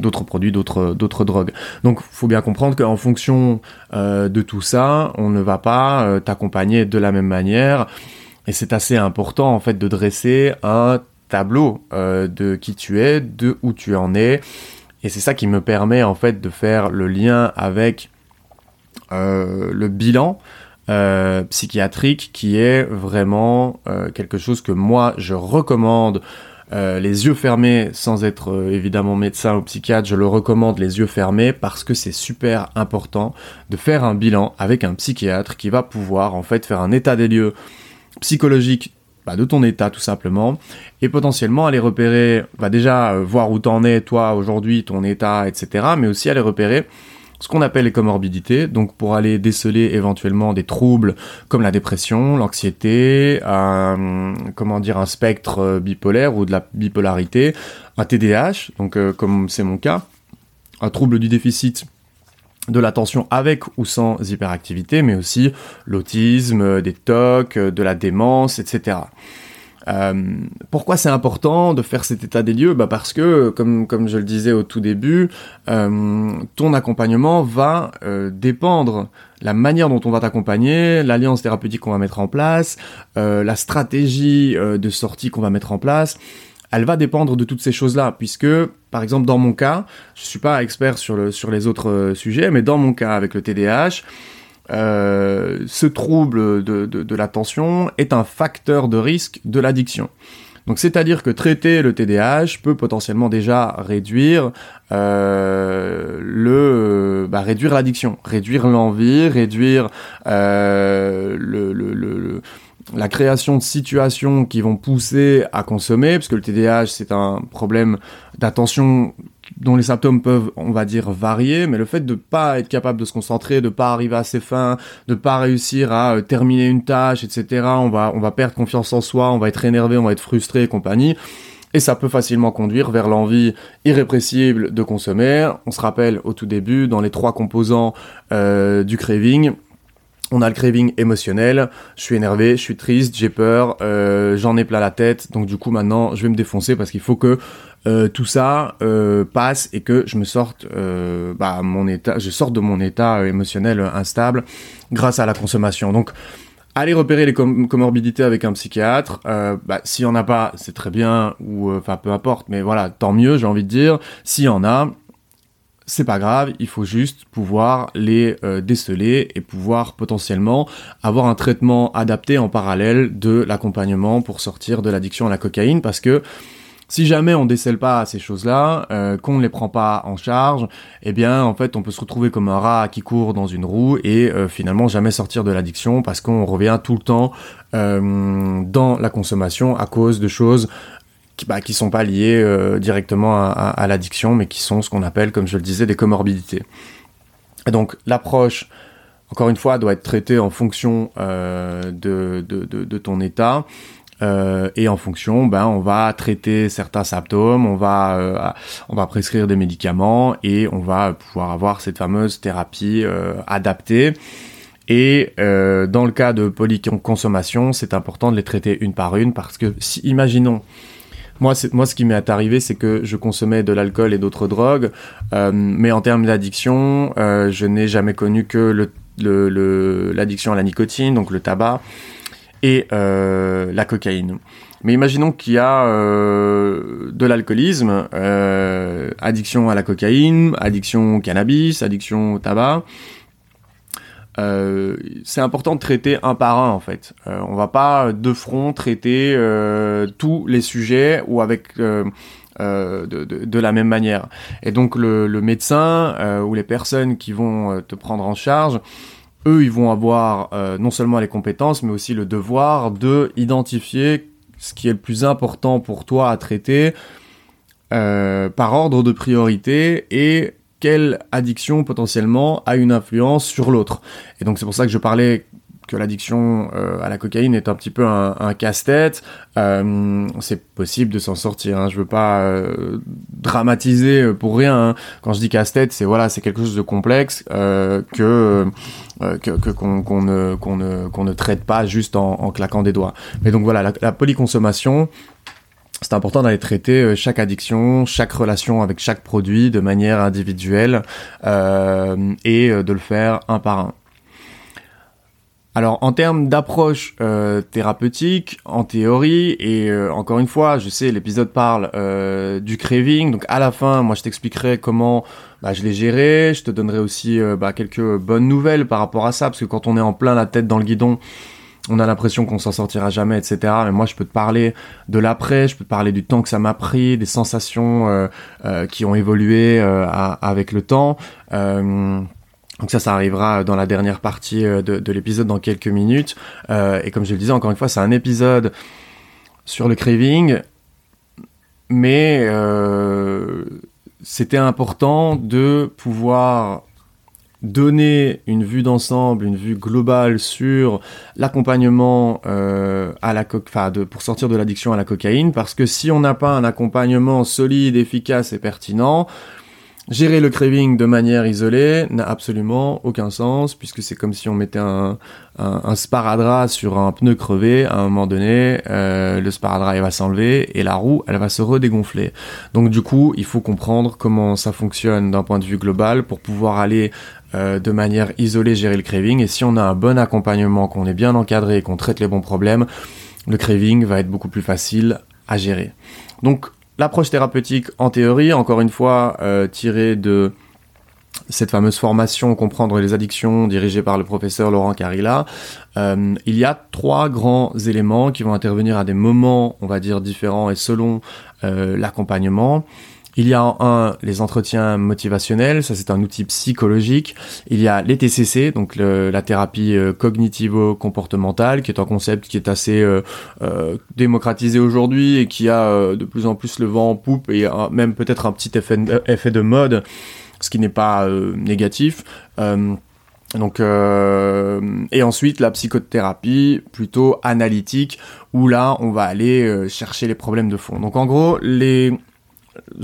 d'autres produits, d'autres d'autres drogues. Donc, faut bien comprendre qu'en fonction de tout ça, on ne va pas t'accompagner de la même manière, et c'est assez important en fait de dresser un tableau de qui tu es, de où tu en es et c'est ça qui me permet en fait de faire le lien avec euh, le bilan euh, psychiatrique qui est vraiment euh, quelque chose que moi je recommande les yeux fermés sans être évidemment médecin ou psychiatre, je le recommande les yeux fermés parce que c'est super important de faire un bilan avec un psychiatre qui va pouvoir en fait faire un état des lieux psychologique bah, de ton état tout simplement et potentiellement aller repérer, va déjà euh, voir où t'en es toi aujourd'hui, ton état, etc. Mais aussi aller repérer ce qu'on appelle les comorbidités, donc pour aller déceler éventuellement des troubles comme la dépression, l'anxiété, comment dire, un spectre euh, bipolaire ou de la bipolarité, un TDAH, donc euh, comme c'est mon cas, un trouble du déficit de l'attention avec ou sans hyperactivité, mais aussi l'autisme, des TOC, de la démence, etc. Euh, pourquoi c'est important de faire cet état des lieux? Bah Parce que, comme, comme je le disais au tout début, euh, ton accompagnement va euh, dépendre la manière dont on va t'accompagner, l'alliance thérapeutique qu'on va mettre en place, la stratégie de sortie qu'on va mettre en place elle va dépendre de toutes ces choses-là, puisque, par exemple, dans mon cas, je suis pas expert sur, le, sur les autres euh, sujets, mais dans mon cas avec le TDAH, euh, ce trouble de, l'attention est un facteur de risque de l'addiction. Donc c'est-à-dire que traiter le TDAH peut potentiellement déjà réduire euh, le bah, réduire l'addiction, réduire l'envie, réduire le, la création de situations qui vont pousser à consommer, parce que le TDAH c'est un problème d'attention dont les symptômes peuvent, on va dire, varier, mais le fait de pas être capable de se concentrer, de pas arriver à ses fins, de pas réussir à euh, terminer une tâche, etc., on va, on va perdre confiance en soi, on va être énervé, on va être frustré et compagnie. Et ça peut facilement conduire vers l'envie irrépressible de consommer. On se rappelle au tout début, dans les trois composants euh, du craving, on a le craving émotionnel, je suis énervé, je suis triste, j'ai peur, euh, j'en ai plein la tête, donc du coup maintenant je vais me défoncer parce qu'il faut que euh, tout ça euh, passe et que je me sorte, bah, mon état, je sorte de mon état émotionnel instable grâce à la consommation. Donc Allez repérer les comorbidités avec un psychiatre. bah, S'il y en a pas, c'est très bien, ou enfin peu importe, mais voilà, tant mieux, j'ai envie de dire. S'il y en a, c'est pas grave, il faut juste pouvoir les euh, déceler et pouvoir potentiellement avoir un traitement adapté en parallèle de l'accompagnement pour sortir de l'addiction à la cocaïne parce que si jamais on décèle pas ces choses-là, euh, qu'on ne les prend pas en charge, eh bien en fait on peut se retrouver comme un rat qui court dans une roue et euh, finalement jamais sortir de l'addiction parce qu'on revient tout le temps dans la consommation à cause de choses qui, bah, sont pas liés euh, directement à, l'addiction, mais qui sont ce qu'on appelle, comme je le disais, des comorbidités. Donc l'approche, encore une fois, doit être traitée en fonction euh, de, ton état. Euh, et en fonction, ben, on va traiter certains symptômes, on va, on va prescrire des médicaments et on va pouvoir avoir cette fameuse thérapie adaptée. Et dans le cas de polyconsommation, c'est important de les traiter une par une parce que si, imaginons, Moi, moi, ce qui m'est arrivé, c'est que je consommais de l'alcool et d'autres drogues, euh, mais en termes d'addiction, euh, je n'ai jamais connu que le, le, l'addiction à la nicotine, donc le tabac, et euh, la cocaïne. Mais imaginons qu'il y a euh, de l'alcoolisme, euh, addiction à la cocaïne, addiction au cannabis, addiction au tabac. Euh, c'est important de traiter un par un en fait. Euh, on va pas de front traiter euh, tous les sujets ou avec euh, euh, de, de, de, la même manière. Et donc le, le médecin ou les personnes qui vont te prendre en charge, eux, ils vont avoir non seulement les compétences, mais aussi le devoir de identifier ce qui est le plus important pour toi à traiter par ordre de priorité et quelle addiction potentiellement a une influence sur l'autre. Et donc c'est pour ça que je parlais que l'addiction euh, à la cocaïne est un petit peu un, casse-tête. Euh, c'est possible de s'en sortir. Hein. Je veux pas euh, dramatiser pour rien. Hein. Quand je dis casse-tête, c'est voilà, c'est quelque chose de complexe que qu'on qu ne qu'on ne qu'on ne traite pas juste en, en, claquant des doigts. Mais donc voilà, la, la polyconsommation c'est important d'aller traiter euh, chaque addiction, chaque relation avec chaque produit de manière individuelle euh, et euh, de le faire un par un. Alors en termes d'approche euh, thérapeutique, en théorie, et euh, encore une fois, je sais, l'épisode parle euh, du craving, donc à la fin, moi je t'expliquerai comment bah, je l'ai géré, je te donnerai aussi bah, quelques bonnes nouvelles par rapport à ça, parce que quand on est en plein la tête dans le guidon, on a l'impression qu'on s'en sortira jamais, etc. Mais moi, je peux te parler de l'après, je peux te parler du temps que ça m'a pris, des sensations euh, euh, qui ont évolué euh, avec le temps. Donc ça, ça arrivera dans la dernière partie de, de l'épisode dans quelques minutes. Et comme je le disais, encore une fois, c'est un épisode sur le craving, mais c'était important de pouvoir donner une vue d'ensemble, une vue globale sur l'accompagnement euh, à la co de, pour sortir de l'addiction à la cocaïne, parce que si on n'a pas un accompagnement solide, efficace et pertinent, Gérer le craving de manière isolée n'a absolument aucun sens, puisque c'est comme si on mettait un, un, un, sparadrap sur un pneu crevé, à un moment donné, euh, le sparadrap il va s'enlever et la roue elle va se redégonfler. Donc du coup, il faut comprendre comment ça fonctionne d'un point de vue global pour pouvoir aller euh, de manière isolée gérer le craving. Et si on a un bon accompagnement, qu'on est bien encadré et qu'on traite les bons problèmes, le craving va être beaucoup plus facile à gérer. Donc l'approche thérapeutique en théorie, encore une fois, euh, tirée de cette fameuse formation Comprendre les addictions dirigée par le professeur Laurent Carilla, euh, il y a trois grands éléments qui vont intervenir à des moments, on va dire, différents et selon euh, l'accompagnement. Il y a un, les entretiens motivationnels, ça c'est un outil psychologique. Il y a les TCC, donc la thérapie euh, cognitivo-comportementale, qui est un concept qui est assez euh, euh, démocratisé aujourd'hui et qui a euh, de plus en plus le vent en poupe et même peut-être un petit effet, effet de mode, ce qui n'est pas euh, négatif. Donc euh, et ensuite la psychothérapie plutôt analytique où là on va aller euh, chercher les problèmes de fond. Donc en gros les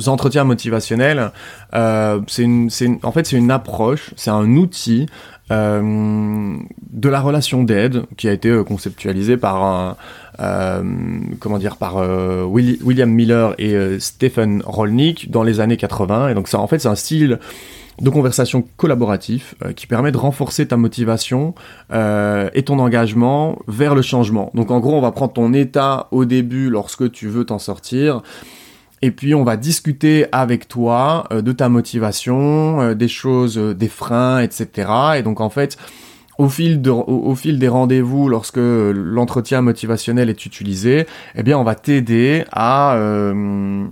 entretiens motivationnels, euh, c'est en fait c'est une approche, c'est un outil euh, de la relation d'aide qui a été euh, conceptualisé par euh, comment dire par euh, William Miller et Stephen Rolnick dans les années 80 et donc ça en fait c'est un style de conversation collaboratif euh, qui permet de renforcer ta motivation euh, et ton engagement vers le changement. Donc en gros, on va prendre ton état au début lorsque tu veux t'en sortir. Et puis on va discuter avec toi euh, de ta motivation, euh, des choses, euh, des freins, etc. Et donc en fait, au fil, de, au, fil des rendez-vous, lorsque l'entretien motivationnel est utilisé, eh bien on va t'aider à euh,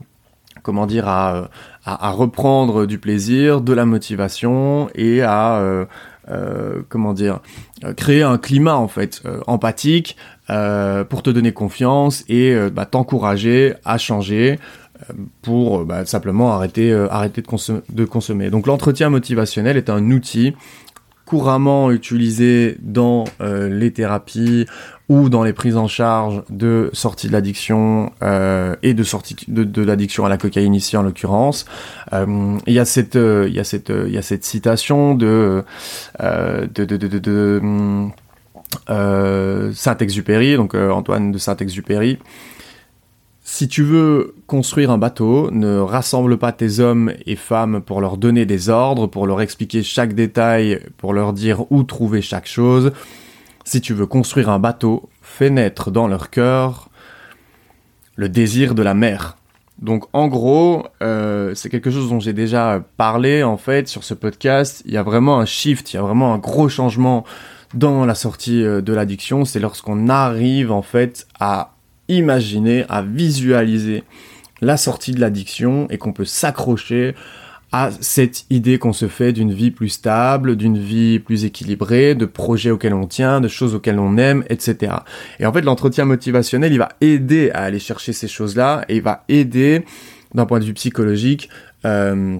comment dire à, à, reprendre du plaisir, de la motivation et à euh, euh, comment dire créer un climat en fait empathique pour te donner confiance et bah, t'encourager à changer pour bah, simplement arrêter, euh, arrêter de, consommer. Donc l'entretien motivationnel est un outil couramment utilisé dans euh, les thérapies ou dans les prises en charge de sortie de l'addiction euh, et de sortie de, l'addiction à la cocaïne ici en l'occurrence. Euh, il y a cette euh, il cette il cette citation de, de, de Saint-Exupéry donc Antoine de Saint-Exupéry Si tu veux construire un bateau, ne rassemble pas tes hommes et femmes pour leur donner des ordres, pour leur expliquer chaque détail, pour leur dire où trouver chaque chose. Si tu veux construire un bateau, fais naître dans leur cœur le désir de la mer. Donc en gros, euh, c'est quelque chose dont j'ai déjà parlé en fait sur ce podcast. Il y a vraiment un shift, il y a vraiment un gros changement dans la sortie euh, de l'addiction. C'est lorsqu'on arrive en fait à imaginer, à visualiser la sortie de l'addiction et qu'on peut s'accrocher à cette idée qu'on se fait d'une vie plus stable, d'une vie plus équilibrée, de projets auxquels on tient, de choses auxquelles on aime, etc. Et en fait, l'entretien motivationnel, il va aider à aller chercher ces choses-là et il va aider, d'un point de vue psychologique, euh,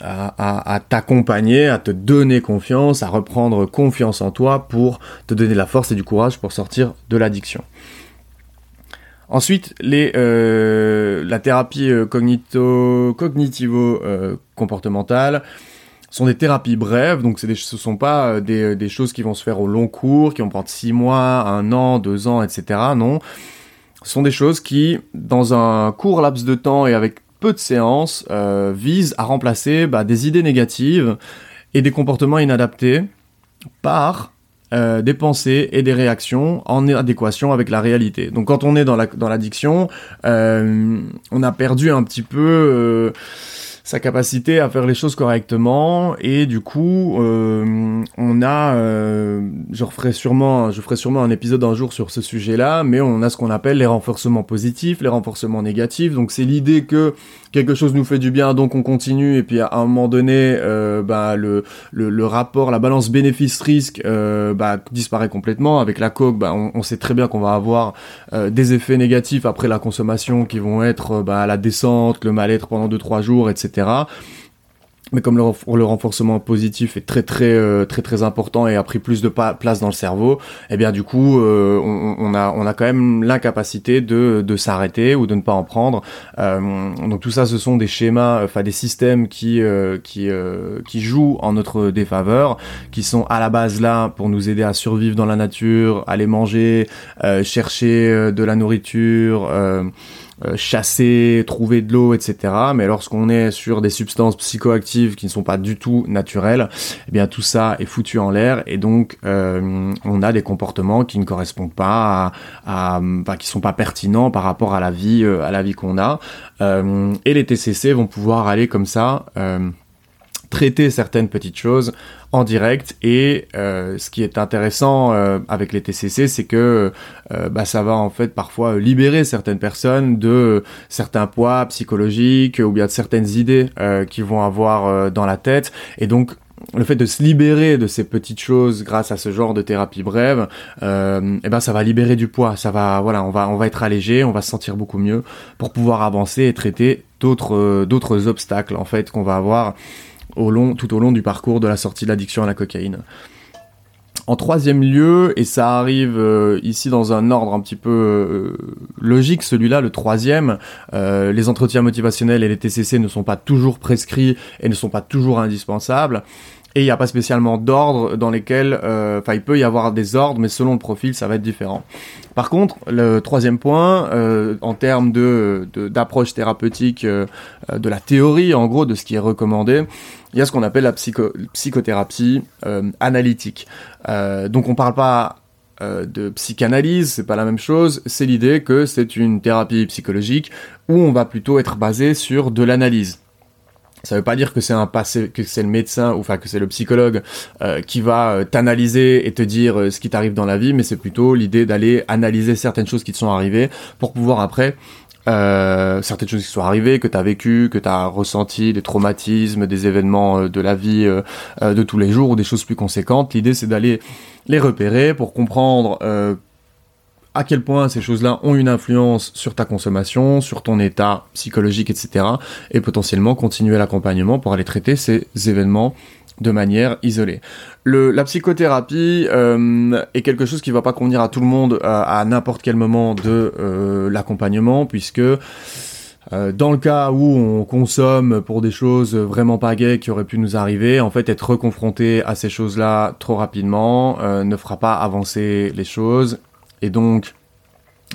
à, t'accompagner, à te donner confiance, à reprendre confiance en toi pour te donner la force et du courage pour sortir de l'addiction. Ensuite, euh, la thérapie euh, cognito, cognitivo-comportementale euh, sont des thérapies brèves, donc ce ne sont pas des, choses qui vont se faire au long cours, qui vont prendre 6 mois, 1 an, 2 ans, etc. Non, ce sont des choses qui, dans un court laps de temps et avec peu de séances, visent à remplacer bah, des idées négatives et des comportements inadaptés par euh, des pensées et des réactions en adéquation avec la réalité. Donc quand on est dans l'addiction, la, dans euh, on a perdu un petit peu euh, sa capacité à faire les choses correctement et du coup euh, on a euh, je referai sûrement je ferai sûrement un épisode un jour sur ce sujet-là mais on a ce qu'on appelle les renforcements positifs les renforcements négatifs donc c'est l'idée que quelque chose nous fait du bien donc on continue et puis à un moment donné euh, bah, le, rapport la balance bénéfice risque euh, bah, disparaît complètement. Avec la coke bah, on, on sait très bien qu'on va avoir euh, des effets négatifs après la consommation qui vont être bah, la descente le mal-être pendant 2-3 jours etc mais comme le, le, renforcement positif est très très euh, très très important et a pris plus de place dans le cerveau, eh bien du coup euh, on, a on a quand même l'incapacité de, de s'arrêter ou de ne pas en prendre. Euh, donc tout ça, ce sont des schémas, enfin des systèmes qui qui qui jouent en notre défaveur, qui sont à la base là pour nous aider à survivre dans la nature, aller manger, chercher de la nourriture. Euh, chasser, trouver de l'eau, etc. Mais lorsqu'on est sur des substances psychoactives qui ne sont pas du tout naturelles, eh bien tout ça est foutu en l'air et donc euh, on a des comportements qui ne correspondent pas à, à qui sont pas pertinents par rapport à la vie, euh, à la vie qu'on a. et les TCC vont pouvoir aller comme ça traiter certaines petites choses en direct. Et euh, ce qui est intéressant euh, avec les TCC c'est que euh, bah, ça va en fait parfois libérer certaines personnes de certains poids psychologiques ou bien de certaines idées qu'ils vont avoir dans la tête. Et donc le fait de se libérer de ces petites choses grâce à ce genre de thérapie brève, euh, eh ben ça va libérer du poids, ça va voilà, on va on va être allégé, on va se sentir beaucoup mieux pour pouvoir avancer et traiter d'autres d'autres obstacles en fait qu'on va avoir tout au long du parcours de la sortie de l'addiction à la cocaïne. En troisième lieu, et ça arrive euh, ici dans un ordre un petit peu euh, logique, celui-là, le troisième, euh, les entretiens motivationnels et les TCC ne sont pas toujours prescrits et ne sont pas toujours indispensables. Et il n'y a pas spécialement d'ordre dans lesquels, euh, enfin, il peut y avoir des ordres, mais selon le profil, ça va être différent. Par contre, le troisième point, euh, en termes de d'approche thérapeutique, euh, de la théorie, en gros, de ce qui est recommandé, il y a ce qu'on appelle la psycho psychothérapie analytique. donc, on parle pas de psychanalyse, c'est pas la même chose. C'est l'idée que c'est une thérapie psychologique où on va plutôt être basé sur de l'analyse. Ça veut pas dire que c'est un passé, que c'est le médecin ou enfin que c'est le psychologue euh, qui va euh, t'analyser et te dire euh, ce qui t'arrive dans la vie, mais c'est plutôt l'idée d'aller analyser certaines choses qui te sont arrivées pour pouvoir après certaines choses qui sont arrivées, que tu as vécu, que tu as ressenti, des traumatismes, des événements de la vie de tous les jours ou des choses plus conséquentes. L'idée c'est d'aller les repérer pour comprendre à quel point ces choses-là ont une influence sur ta consommation, sur ton état psychologique, etc. Et potentiellement continuer l'accompagnement pour aller traiter ces événements de manière isolée. La psychothérapie euh, est quelque chose qui ne va pas convenir à tout le monde euh, à, n'importe quel moment de euh, l'accompagnement, puisque dans le cas où on consomme pour des choses vraiment pas gaies qui auraient pu nous arriver, en fait, être confronté à ces choses-là trop rapidement ne fera pas avancer les choses et donc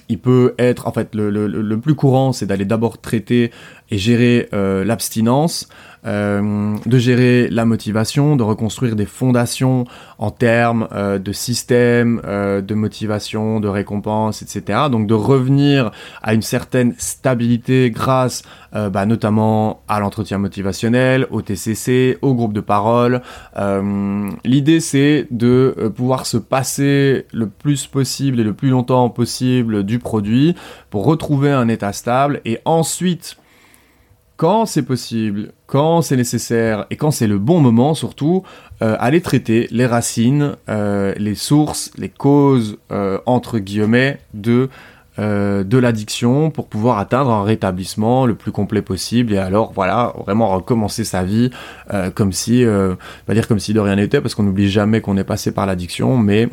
il peut être, en fait, le, plus courant, c'est d'aller d'abord traiter et gérer euh, l'abstinence, euh, de gérer la motivation, de reconstruire des fondations en termes euh, de système, euh, de motivation, de récompense, etc. Donc de revenir à une certaine stabilité grâce bah, notamment à l'entretien motivationnel, au TCC, au groupe de parole. L'idée c'est de pouvoir se passer le plus possible et le plus longtemps possible du produit pour retrouver un état stable et ensuite quand c'est possible, quand c'est nécessaire et quand c'est le bon moment surtout, euh, aller traiter les racines, euh, les sources, les causes euh, entre guillemets de euh, de l'addiction pour pouvoir atteindre un rétablissement le plus complet possible et alors voilà vraiment recommencer sa vie comme si pas dire comme si de rien n'était parce qu'on n'oublie jamais qu'on est passé par l'addiction mais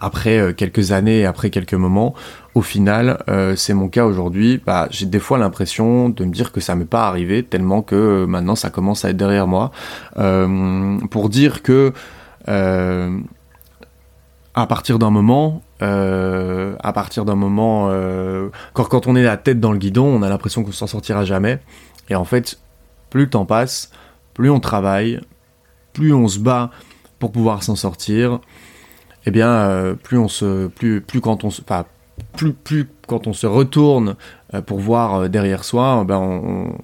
après euh, quelques années, après quelques moments, au final, euh, c'est mon cas aujourd'hui, bah, j'ai des fois l'impression de me dire que ça m'est pas arrivé, tellement que euh, maintenant ça commence à être derrière moi. Pour dire que à partir d'un moment, à partir d'un moment, quand, quand on est la tête dans le guidon, on a l'impression qu'on s'en sortira jamais. Et en fait, plus le temps passe, plus on travaille, plus on se bat pour pouvoir s'en sortir, eh bien, euh, plus on se, plus, plus quand on se, enfin, plus, plus quand on se retourne euh, pour voir euh, derrière soi, ben on,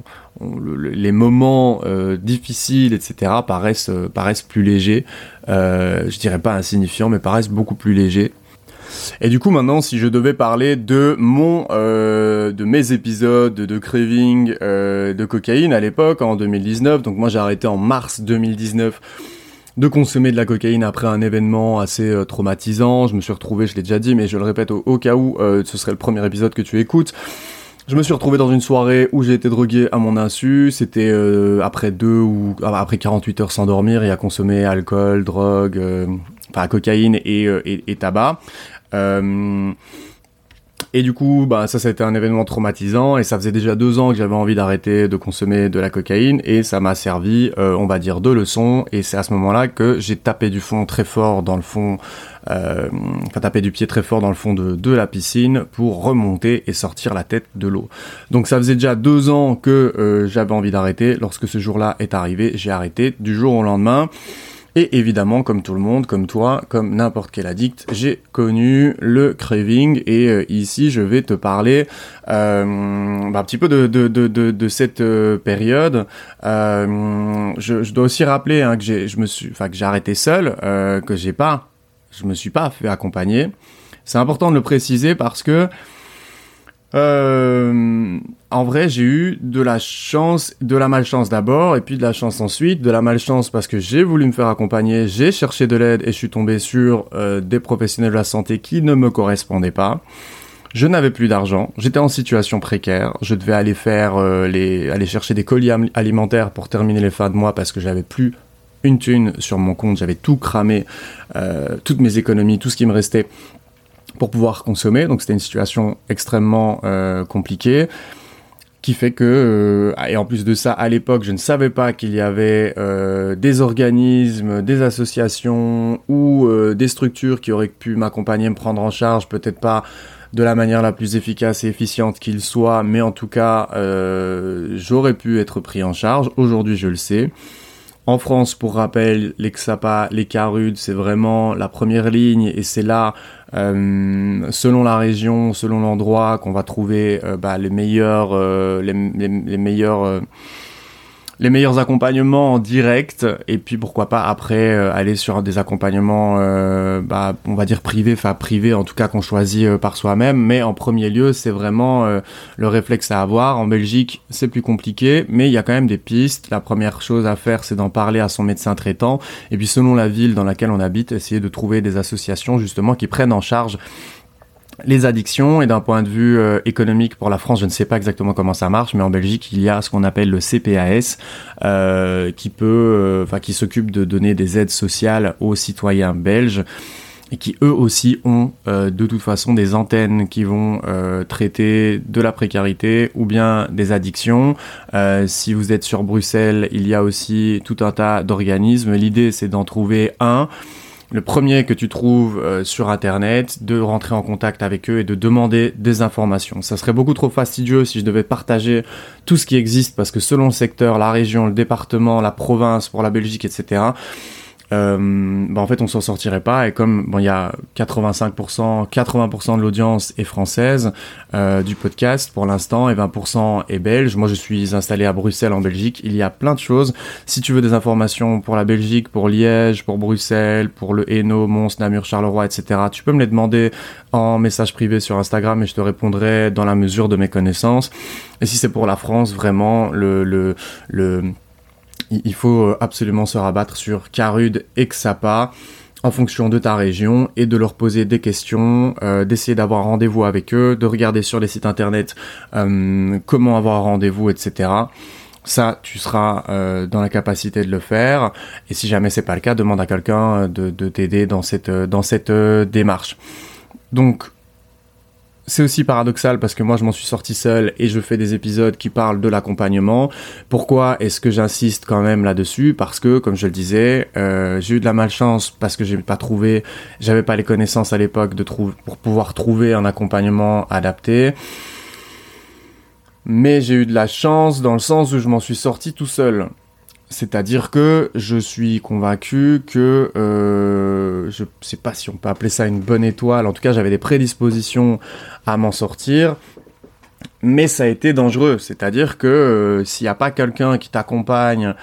on, le, les moments difficiles, etc., paraissent, paraissent plus légers. Je dirais pas insignifiants, mais paraissent beaucoup plus légers. Et du coup, maintenant, si je devais parler de mon, euh, de mes épisodes de craving euh, de cocaïne à l'époque, en 2019, donc moi j'ai arrêté en mars 2019 de consommer de la cocaïne après un événement assez euh, traumatisant. Je me suis retrouvé, je l'ai déjà dit, mais je le répète au, cas où euh, ce serait le premier épisode que tu écoutes. Je me suis retrouvé dans une soirée où j'ai été drogué à mon insu. C'était euh, après deux ou après 48 heures sans dormir et à consommer alcool, drogue, enfin cocaïne et, et, tabac. Et du coup, bah, ça, été un événement traumatisant et ça faisait déjà deux ans que j'avais envie d'arrêter de consommer de la cocaïne et ça m'a servi, euh, on va dire, de leçon. Et c'est à ce moment-là que j'ai tapé du fond très fort dans le fond, euh, enfin tapé du pied très fort dans le fond de, de la piscine pour remonter et sortir la tête de l'eau. Donc ça faisait déjà deux ans que euh, j'avais envie d'arrêter. Lorsque ce jour-là est arrivé, j'ai arrêté du jour au lendemain. Et évidemment, comme tout le monde, comme toi, comme n'importe quel addict, j'ai connu le craving. Et euh, ici, je vais te parler euh, bah, un petit peu de, de, de, de, de cette euh, période. Euh, je, je, dois aussi rappeler hein, que j'ai, je me suis, enfin que j'ai arrêté seul, euh, que j'ai pas, je me suis pas fait accompagner. C'est important de le préciser parce que euh, en vrai, j'ai eu de la chance, de la malchance d'abord, et puis de la chance ensuite. De la malchance parce que j'ai voulu me faire accompagner, j'ai cherché de l'aide et je suis tombé sur euh, des professionnels de la santé qui ne me correspondaient pas. Je n'avais plus d'argent, j'étais en situation précaire, je devais aller faire euh, les, aller chercher des colis alimentaires pour terminer les fins de mois parce que j'avais plus une thune sur mon compte, j'avais tout cramé, euh, toutes mes économies, tout ce qui me restait pour pouvoir consommer. Donc c'était une situation extrêmement euh, compliquée qui fait que, euh, et en plus de ça, à l'époque, je ne savais pas qu'il y avait euh, des organismes, des associations ou des structures qui auraient pu m'accompagner, me prendre en charge, peut-être pas de la manière la plus efficace et efficiente qu'il soit, mais en tout cas, j'aurais pu être pris en charge. Aujourd'hui, je le sais. En France, pour rappel, les XAPA, les CARUD, c'est vraiment la première ligne et c'est là, euh, selon la région, selon l'endroit, qu'on va trouver euh, bah, les meilleurs, euh, les, meilleurs, les meilleurs accompagnements en direct. Et puis pourquoi pas après euh, aller sur des accompagnements, euh, bah, on va dire privés, enfin privés en tout cas qu'on choisit par soi-même. Mais en premier lieu, c'est vraiment le réflexe à avoir. En Belgique, c'est plus compliqué, mais il y a quand même des pistes. La première chose à faire, c'est d'en parler à son médecin traitant. Et puis selon la ville dans laquelle on habite, essayer de trouver des associations justement qui prennent en charge les addictions et d'un point de vue euh, économique pour la France, je ne sais pas exactement comment ça marche, mais en Belgique, il y a ce qu'on appelle le CPAS euh, qui peut, enfin euh, qui s'occupe de donner des aides sociales aux citoyens belges et qui eux aussi ont de toute façon des antennes qui vont traiter de la précarité ou bien des addictions. Si vous êtes sur Bruxelles, il y a aussi tout un tas d'organismes. L'idée c'est d'en trouver un le premier que tu trouves euh, sur Internet, de rentrer en contact avec eux et de demander des informations. Ça serait beaucoup trop fastidieux si je devais partager tout ce qui existe parce que selon le secteur, la région, le département, la province, pour la Belgique, etc., euh, bah en fait on s'en sortirait pas. Et comme bon il y a 85% 80% de l'audience est française euh, du podcast pour l'instant et 20% est belge. Moi je suis installé à Bruxelles en Belgique. Il y a plein de choses. Si tu veux des informations pour la Belgique pour Liège pour Bruxelles pour le Hainaut Mons Namur Charleroi etc tu peux me les demander en message privé sur Instagram et je te répondrai dans la mesure de mes connaissances. Et si c'est pour la France vraiment le le le il faut euh, absolument se rabattre sur Carud et Xapa en fonction de ta région et de leur poser des questions, euh, d'essayer d'avoir rendez-vous avec eux, de regarder sur les sites internet euh, comment avoir rendez-vous, etc. Ça, tu seras dans la capacité de le faire. Et si jamais c'est pas le cas, demande à quelqu'un de, de t'aider dans cette dans cette démarche. Donc c'est aussi paradoxal parce que moi je m'en suis sorti seul et je fais des épisodes qui parlent de l'accompagnement. Pourquoi est-ce que j'insiste quand même là-dessus? Parce que, comme je le disais, euh, j'ai eu de la malchance parce que j'ai pas trouvé, j'avais pas les connaissances à l'époque pour pouvoir trouver un accompagnement adapté. Mais j'ai eu de la chance dans le sens où je m'en suis sorti tout seul. C'est-à-dire que je suis convaincu que euh, je sais pas si on peut appeler ça une bonne étoile. En tout cas, j'avais des prédispositions à m'en sortir, mais ça a été dangereux. C'est-à-dire que euh, s'il n'y a pas quelqu'un qui t'accompagne,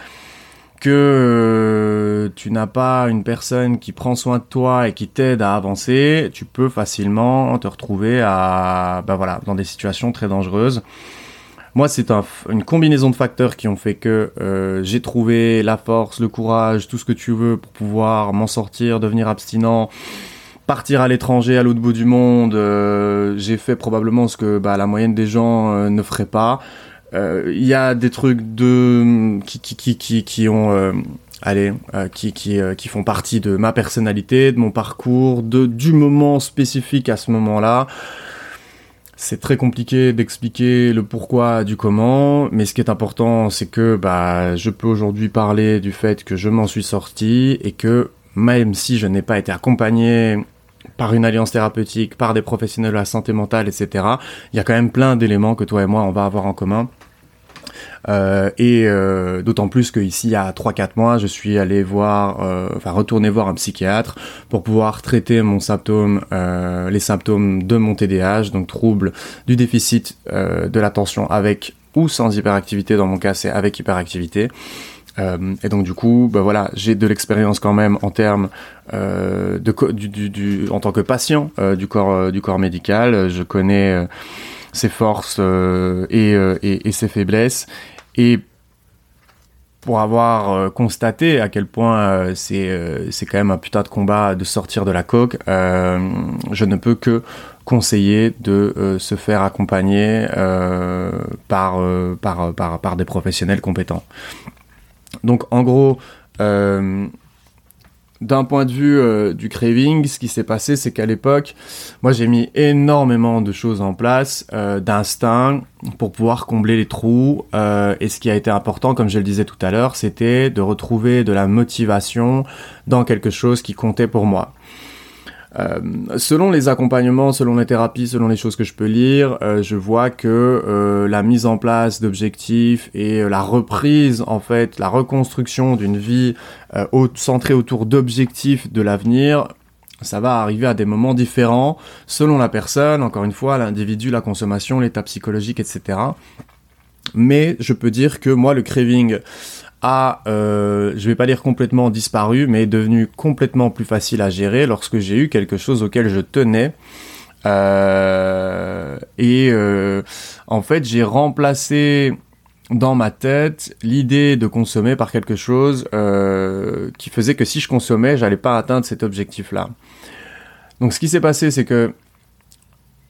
que euh, tu n'as pas une personne qui prend soin de toi et qui t'aide à avancer, tu peux facilement te retrouver à, ben dans des situations très dangereuses. Moi, c'est une combinaison de facteurs qui ont fait que euh, j'ai trouvé la force, le courage, tout ce que tu veux pour pouvoir m'en sortir, devenir abstinent, partir à l'étranger, à l'autre bout du monde. Euh, j'ai fait probablement ce que bah, la moyenne des gens euh, ne ferait pas. Il y a des trucs de qui qui qui qui, qui ont allez, qui, qui, qui font partie de ma personnalité, de mon parcours, de, du moment spécifique à ce moment-là c'est très compliqué d'expliquer le pourquoi du comment, mais ce qui est important, c'est que bah, je peux aujourd'hui parler du fait que je m'en suis sorti et que même si je n'ai pas été accompagné par une alliance thérapeutique, par des professionnels de la santé mentale, etc., il y a quand même plein d'éléments que toi et moi, on va avoir en commun. Euh, et euh, d'autant plus qu'ici, il y a 3-4 mois, je suis allé voir, euh, enfin retourner voir un psychiatre pour pouvoir traiter mon symptôme, les symptômes de mon TDAH, donc trouble du déficit de l'attention avec ou sans hyperactivité, dans mon cas c'est avec hyperactivité. Et donc du coup, bah voilà, j'ai de l'expérience quand même en termes de du, en tant que patient du corps du corps médical. Je connais ses forces et, et, et, ses faiblesses et pour avoir euh, constaté à quel point euh, c'est euh, c'est quand même un putain de combat de sortir de la coque, je ne peux que conseiller de se faire accompagner par, par, par, par des professionnels compétents. Donc en gros, d'un point de vue euh, du craving, ce qui s'est passé, c'est qu'à l'époque, moi j'ai mis énormément de choses en place, euh, d'instinct, pour pouvoir combler les trous. Euh, et ce qui a été important, comme je le disais tout à l'heure, c'était de retrouver de la motivation dans quelque chose qui comptait pour moi. Euh, selon les accompagnements, selon les thérapies, selon les choses que je peux lire, euh, je vois que euh, la mise en place d'objectifs et la reprise, en fait, la reconstruction d'une vie centrée autour d'objectifs de l'avenir, ça va arriver à des moments différents selon la personne, encore une fois, l'individu, la consommation, l'état psychologique, etc. Mais je peux dire que moi, le craving a, euh, je vais pas dire complètement disparu, mais devenu complètement plus facile à gérer lorsque j'ai eu quelque chose auquel je tenais. Euh, et euh, en fait, j'ai remplacé dans ma tête l'idée de consommer par quelque chose euh, qui faisait que si je consommais, j'allais pas atteindre cet objectif-là. Donc, ce qui s'est passé, c'est que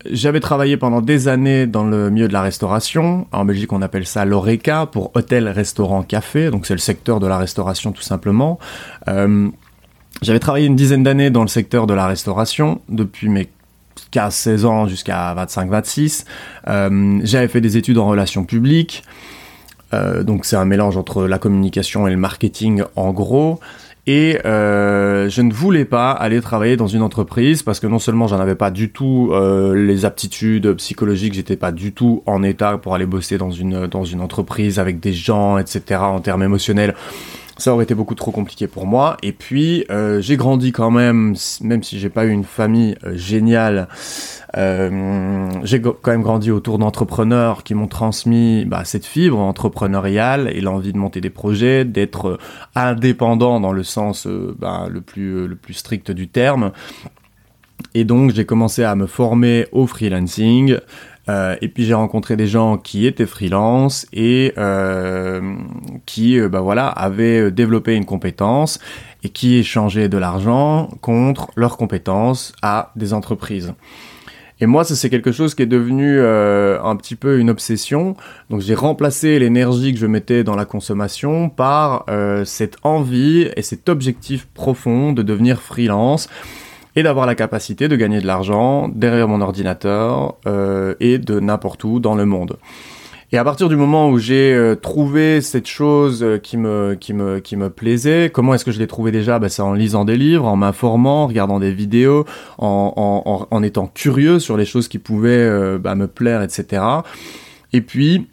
j'avais travaillé pendant des années dans le milieu de la restauration. En Belgique, on appelle ça l'ORECA pour hôtel, restaurant, café. Donc c'est le secteur de la restauration tout simplement. Euh, j'avais travaillé une dizaine d'années dans le secteur de la restauration depuis mes 15-16 ans jusqu'à 25-26. Euh, j'avais fait des études en relations publiques. Euh, donc c'est un mélange entre la communication et le marketing en gros. Et euh, je ne voulais pas aller travailler dans une entreprise parce que non seulement j'en avais pas du tout euh, les aptitudes psychologiques, j'étais pas du tout en état pour aller bosser dans une dans une entreprise avec des gens, etc. En termes émotionnels, ça aurait été beaucoup trop compliqué pour moi. Et puis euh, j'ai grandi quand même, même si j'ai pas eu une famille euh, géniale. Euh, j'ai quand même grandi autour d'entrepreneurs qui m'ont transmis bah, cette fibre entrepreneuriale et l'envie de monter des projets, d'être indépendant dans le sens bah, le, plus, le plus strict du terme. Et donc j'ai commencé à me former au freelancing. Euh, et puis j'ai rencontré des gens qui étaient freelance et euh, qui bah voilà avaient développé une compétence et qui échangeaient de l'argent contre leurs compétences à des entreprises. Et moi, ça c'est quelque chose qui est devenu euh, un petit peu une obsession. Donc j'ai remplacé l'énergie que je mettais dans la consommation par euh, cette envie et cet objectif profond de devenir freelance et d'avoir la capacité de gagner de l'argent derrière mon ordinateur euh, et de n'importe où dans le monde. Et à partir du moment où j'ai euh, trouvé cette chose euh, qui me qui me qui me plaisait, comment est-ce que je l'ai trouvé déjà? Bah, c'est en lisant des livres, en m'informant, en regardant des vidéos, en, en, en, étant curieux sur les choses qui pouvaient euh, bah, me plaire, etc. Et puis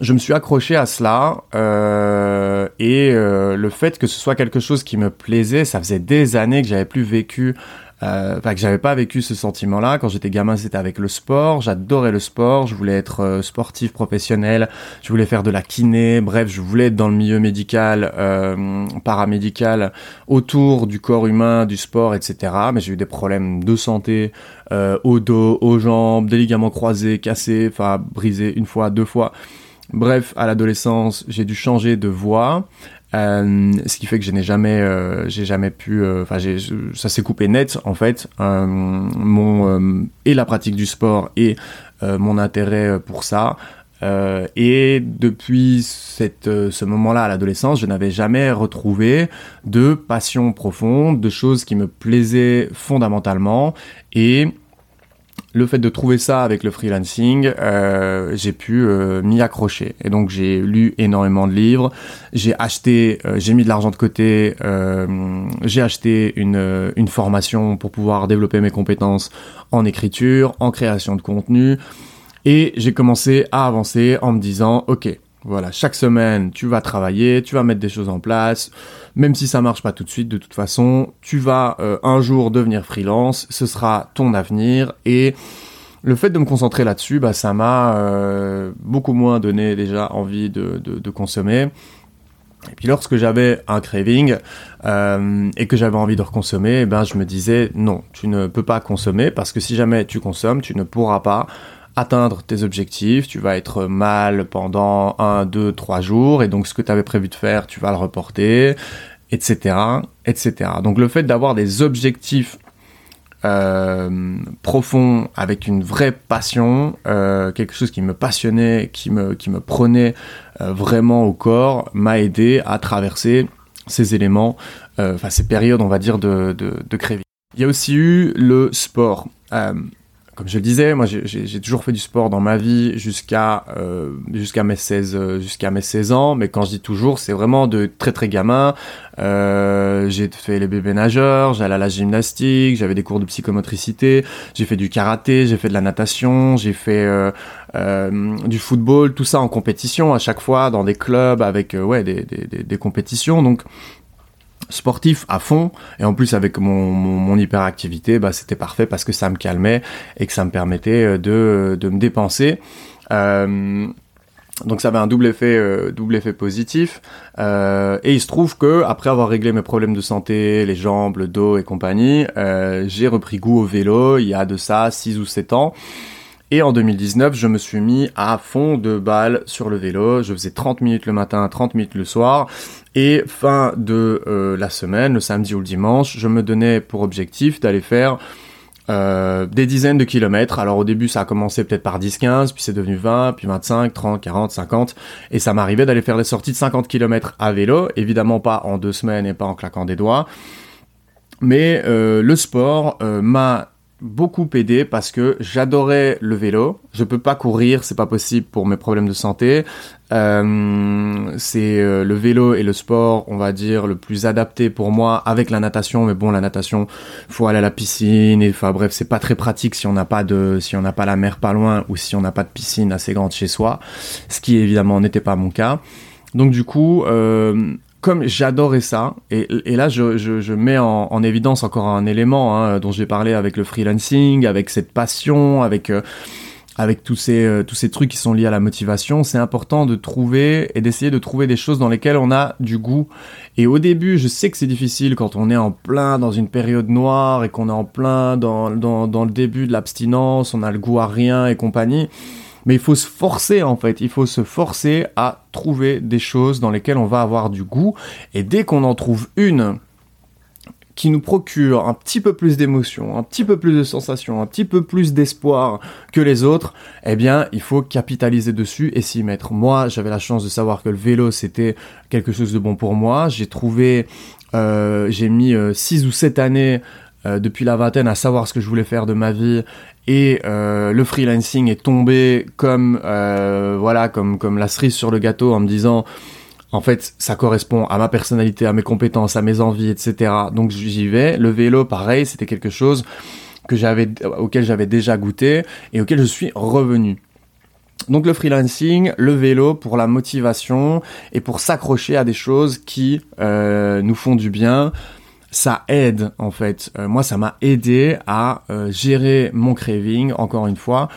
je me suis accroché à cela euh, et euh, le fait que ce soit quelque chose qui me plaisait, ça faisait des années que j'avais plus vécu euh, enfin que j'avais pas vécu ce sentiment-là. Quand j'étais gamin, c'était avec le sport. J'adorais le sport. Je voulais être euh, sportif professionnel. Je voulais faire de la kiné. Bref, je voulais être dans le milieu médical, euh, paramédical, autour du corps humain, du sport, etc. Mais j'ai eu des problèmes de santé euh, au dos, aux jambes, des ligaments croisés, cassés, enfin brisés une fois, deux fois. Bref, à l'adolescence, j'ai dû changer de voie. Euh, ce qui fait que je n'ai jamais, euh, j'ai jamais pu, euh, enfin, ça s'est coupé net en fait. Mon et la pratique du sport et mon intérêt pour ça. et depuis ce moment-là à l'adolescence, je n'avais jamais retrouvé de passion profonde, de choses qui me plaisaient fondamentalement. Le fait de trouver ça avec le freelancing, euh, j'ai pu euh, m'y accrocher. Et donc j'ai lu énormément de livres, j'ai acheté, euh, j'ai mis de l'argent de côté, j'ai acheté une, une formation pour pouvoir développer mes compétences en écriture, en création de contenu. Et j'ai commencé à avancer en me disant, ok, voilà, chaque semaine, tu vas travailler, tu vas mettre des choses en place. Même si ça marche pas tout de suite, de toute façon, tu vas euh, un jour devenir freelance, ce sera ton avenir. Et le fait de me concentrer là-dessus, bah, ça m'a euh, beaucoup moins donné déjà envie de, de, de consommer. Et puis lorsque j'avais un craving euh, et que j'avais envie de reconsommer, eh ben je me disais non, tu ne peux pas consommer parce que si jamais tu consommes, tu ne pourras pas atteindre tes objectifs, tu vas être mal pendant un, deux, trois jours, et donc ce que tu avais prévu de faire, tu vas le reporter, etc., etc. Donc le fait d'avoir des objectifs euh, profonds, avec une vraie passion, euh, quelque chose qui me passionnait, qui me, qui me prenait euh, vraiment au corps, m'a aidé à traverser ces éléments, enfin ces périodes, on va dire, de, de, de Il y a aussi eu le sport. Comme je le disais, moi j'ai toujours fait du sport dans ma vie jusqu'à euh, jusqu'à mes 16 euh, jusqu'à mes 16 ans, mais quand je dis toujours, c'est vraiment de très très gamin. Euh, j'ai fait les bébés nageurs, j'allais à la gymnastique, j'avais des cours de psychomotricité, j'ai fait du karaté, j'ai fait de la natation, j'ai fait euh, euh, du football, tout ça en compétition à chaque fois dans des clubs avec euh, ouais des, des, des, des compétitions. Donc sportif à fond et en plus avec mon, mon, hyperactivité bah, c'était parfait parce que ça me calmait et que ça me permettait euh, de, de me dépenser euh, donc ça avait un double effet euh, double effet positif euh, et il se trouve que après avoir réglé mes problèmes de santé les jambes le dos et compagnie j'ai repris goût au vélo il y a de ça 6 ou 7 ans et en 2019, je me suis mis à fond de balle sur le vélo. Je faisais 30 minutes le matin, 30 minutes le soir. Et fin de euh, la semaine, le samedi ou le dimanche, je me donnais pour objectif d'aller faire euh, des dizaines de kilomètres. Alors au début, ça a commencé peut-être par 10-15, puis c'est devenu 20, puis 25, 30, 40, 50. Et ça m'arrivait d'aller faire des sorties de 50 kilomètres à vélo. Évidemment pas en deux semaines et pas en claquant des doigts. Mais euh, le sport euh, m'a beaucoup aidé parce que j'adorais le vélo. Je peux pas courir, c'est pas possible pour mes problèmes de santé. Euh, c'est euh, le vélo et le sport, on va dire, le plus adapté pour moi avec la natation. Mais bon, la natation, faut aller à la piscine. Et enfin bref, c'est pas très pratique si on n'a pas de, si on n'a pas la mer pas loin ou si on n'a pas de piscine assez grande chez soi. Ce qui évidemment n'était pas mon cas. Donc du coup, euh, comme j'adorais ça, et, là je, mets en, évidence encore un élément hein, dont j'ai parlé avec le freelancing, avec cette passion, avec euh, avec tous ces euh, tous ces trucs qui sont liés à la motivation, c'est important de trouver et d'essayer de trouver des choses dans lesquelles on a du goût. Et au début, je sais que c'est difficile quand on est en plein dans une période noire et qu'on est en plein dans, dans, dans le début de l'abstinence, on a le goût à rien et compagnie. Mais il faut se forcer en fait, il faut se forcer à trouver des choses dans lesquelles on va avoir du goût. Et dès qu'on en trouve une qui nous procure un petit peu plus d'émotion, un petit peu plus de sensations, un petit peu plus d'espoir que les autres, eh bien, il faut capitaliser dessus et s'y mettre. Moi, j'avais la chance de savoir que le vélo, c'était quelque chose de bon pour moi. J'ai trouvé, euh, j'ai mis 6 euh, ou 7 années euh, depuis la vingtaine à savoir ce que je voulais faire de ma vie. Et euh, le freelancing est tombé comme euh, voilà comme comme la cerise sur le gâteau en me disant en fait ça correspond à ma personnalité à mes compétences à mes envies etc donc j'y vais. Le vélo pareil c'était quelque chose que j'avais auquel j'avais déjà goûté et auquel je suis revenu. Donc le freelancing, le vélo pour la motivation et pour s'accrocher à des choses qui nous font du bien, ça aide en fait. Euh, moi, ça m'a aidé à euh, gérer mon craving, encore une fois.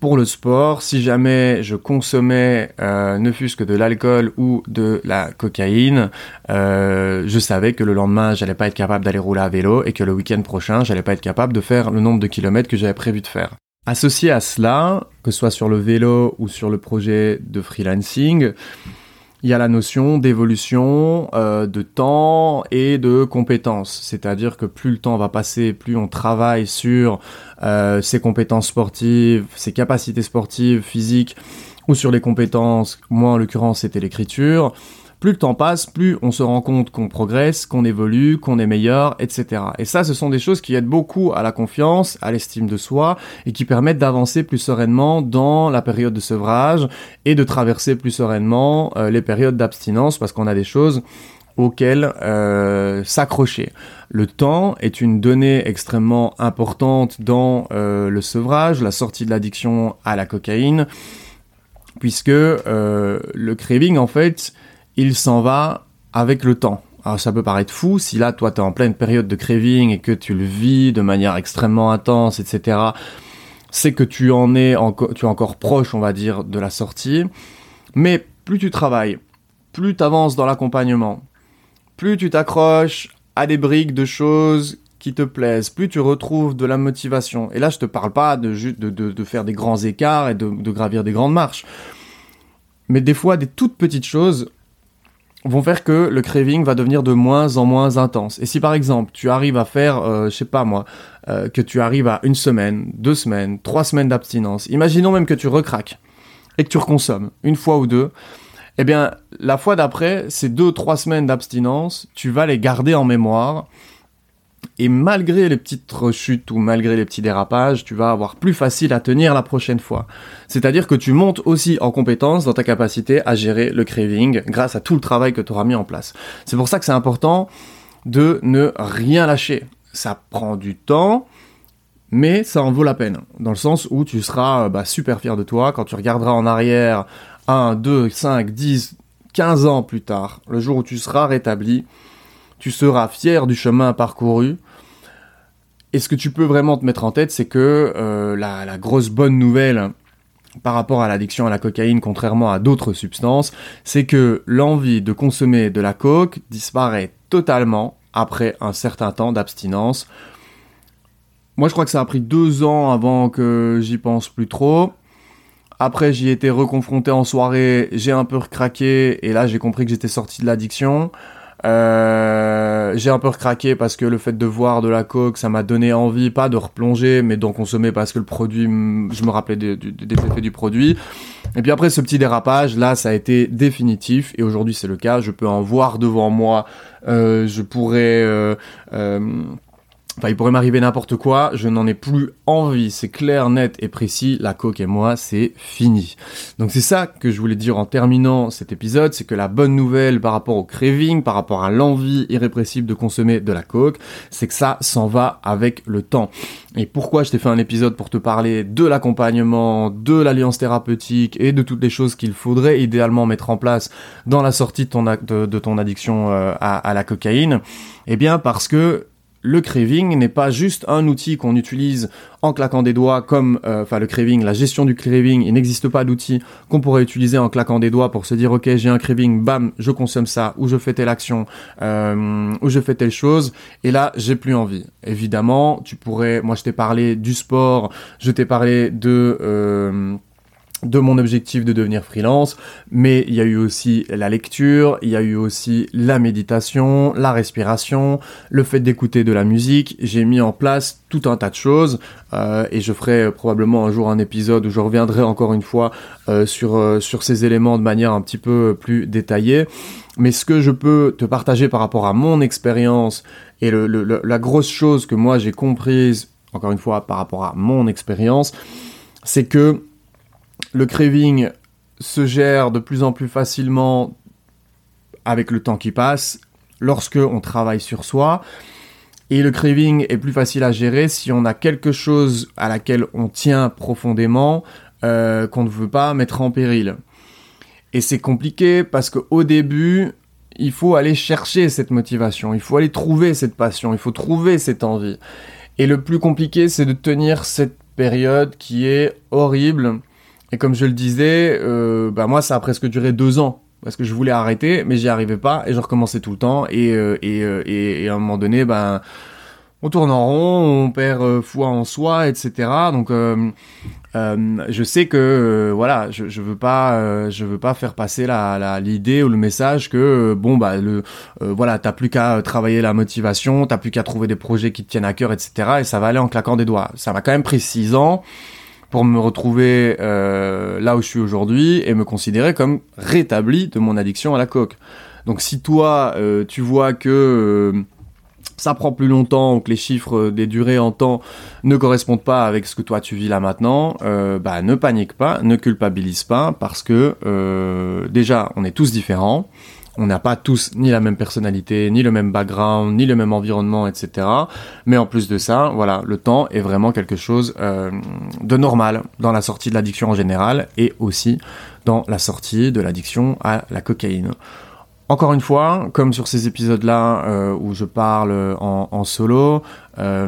Pour le sport, si jamais je consommais euh, ne fût-ce que de l'alcool ou de la cocaïne, je savais que le lendemain, j'allais pas être capable d'aller rouler à vélo et que le week-end prochain, j'allais pas être capable de faire le nombre de kilomètres que j'avais prévu de faire. Associé à cela, que ce soit sur le vélo ou sur le projet de freelancing, il y a la notion d'évolution, euh, de temps et de compétences. C'est-à-dire que plus le temps va passer, plus on travaille sur euh, ses compétences sportives, ses capacités sportives, physiques, ou sur les compétences, moi en l'occurrence c'était l'écriture, plus le temps passe, plus on se rend compte qu'on progresse, qu'on évolue, qu'on est meilleur, etc. Et ça, ce sont des choses qui aident beaucoup à la confiance, à l'estime de soi, et qui permettent d'avancer plus sereinement dans la période de sevrage et de traverser plus sereinement euh, les périodes d'abstinence, parce qu'on a des choses auxquelles euh, s'accrocher. Le temps est une donnée extrêmement importante dans euh, le sevrage, la sortie de l'addiction à la cocaïne, puisque le craving, en fait, il s'en va avec le temps. Alors ça peut paraître fou, si là toi tu es en pleine période de craving et que tu le vis de manière extrêmement intense, etc., c'est que tu en es, tu es encore proche, on va dire, de la sortie. Mais plus tu travailles, plus tu avances dans l'accompagnement, plus tu t'accroches à des briques de choses qui te plaisent, plus tu retrouves de la motivation. Et là, je te parle pas de, faire des grands écarts et de gravir des grandes marches. Mais des fois, des toutes petites choses vont faire que le craving va devenir de moins en moins intense. Et si par exemple tu arrives à faire, euh, je sais pas moi, euh, que tu arrives à une semaine, deux semaines, trois semaines d'abstinence, imaginons même que tu recraques et que tu reconsommes une fois ou deux, eh bien la fois d'après, ces deux trois semaines d'abstinence, tu vas les garder en mémoire et malgré les petites rechutes ou malgré les petits dérapages, tu vas avoir plus facile à tenir la prochaine fois. C'est-à-dire que tu montes aussi en compétence dans ta capacité à gérer le craving grâce à tout le travail que tu auras mis en place. C'est pour ça que c'est important de ne rien lâcher. Ça prend du temps, mais ça en vaut la peine. Dans le sens où tu seras bah, super fier de toi quand tu regarderas en arrière 1, 2, 5, 10, 15 ans plus tard, le jour où tu seras rétabli tu seras fier du chemin parcouru. Et ce que tu peux vraiment te mettre en tête, c'est que euh, la, grosse bonne nouvelle par rapport à l'addiction à la cocaïne, contrairement à d'autres substances, c'est que l'envie de consommer de la coke disparaît totalement après un certain temps d'abstinence. Moi, je crois que ça a pris deux ans avant que j'y pense plus trop. Après, j'y étais reconfronté en soirée, j'ai un peu recraqué, et là, j'ai compris que j'étais sorti de l'addiction. Euh, j'ai un peu recraqué parce que le fait de voir de la coke, ça m'a donné envie, pas de replonger, mais d'en consommer parce que le produit, je me rappelais des, effets du produit. Et puis après ce petit dérapage, là, ça a été définitif. Et aujourd'hui, c'est le cas. Je peux en voir devant moi. Euh, je pourrais euh, Enfin, il pourrait m'arriver n'importe quoi, je n'en ai plus envie, c'est clair, net et précis, la coke et moi, c'est fini. Donc c'est ça que je voulais dire en terminant cet épisode, c'est que la bonne nouvelle par rapport au craving, par rapport à l'envie irrépressible de consommer de la coke, c'est que ça s'en va avec le temps. Et pourquoi je t'ai fait un épisode pour te parler de l'accompagnement, de l'alliance thérapeutique et de toutes les choses qu'il faudrait idéalement mettre en place dans la sortie de ton, de, ton addiction euh, à la cocaïne? Eh bien parce que le craving n'est pas juste un outil qu'on utilise en claquant des doigts comme euh, enfin le craving, la gestion du craving, il n'existe pas d'outil qu'on pourrait utiliser en claquant des doigts pour se dire ok j'ai un craving, bam je consomme ça ou je fais telle action euh, ou je fais telle chose et là j'ai plus envie. Évidemment tu pourrais, moi je t'ai parlé du sport, je t'ai parlé de euh, de mon objectif de devenir freelance, mais il y a eu aussi la lecture, il y a eu aussi la méditation, la respiration, le fait d'écouter de la musique. J'ai mis en place tout un tas de choses euh, et je ferai probablement un jour un épisode où je reviendrai encore une fois euh, sur, euh, sur ces éléments de manière un petit peu plus détaillée. Mais ce que je peux te partager par rapport à mon expérience et le, la grosse chose que moi j'ai comprise, encore une fois par rapport à mon expérience, c'est que le craving se gère de plus en plus facilement avec le temps qui passe lorsque on travaille sur soi. Et le craving est plus facile à gérer si on a quelque chose à laquelle on tient profondément euh, qu'on ne veut pas mettre en péril. Et c'est compliqué parce qu'au début, il faut aller chercher cette motivation, il faut aller trouver cette passion, il faut trouver cette envie. Et le plus compliqué, c'est de tenir cette période qui est horrible et comme je le disais, euh, bah moi ça a presque duré deux ans parce que je voulais arrêter, mais j'y arrivais pas et je recommençais tout le temps et euh, et, euh, et, et, à un moment donné, ben on tourne en rond, on perd euh, foi en soi, etc. Donc euh, je sais que voilà, je, je veux pas, je veux pas faire passer la l'idée ou le message que bon bah le voilà, t'as plus qu'à travailler la motivation, t'as plus qu'à trouver des projets qui te tiennent à cœur, etc. Et ça va aller en claquant des doigts. Ça m'a quand même pris six ans pour me retrouver euh, là où je suis aujourd'hui et me considérer comme rétabli de mon addiction à la coque. Donc si toi, euh, tu vois que euh, ça prend plus longtemps ou que les chiffres des durées en temps ne correspondent pas avec ce que toi tu vis là maintenant, bah ne panique pas, ne culpabilise pas parce que déjà on est tous différents on n'a pas tous ni la même personnalité, ni le même background, ni le même environnement, etc. Mais en plus de ça, voilà, le temps est vraiment quelque chose euh, de normal dans la sortie de l'addiction en général et aussi dans la sortie de l'addiction à la cocaïne. Encore une fois, comme sur ces épisodes-là euh, où je parle en, solo, euh,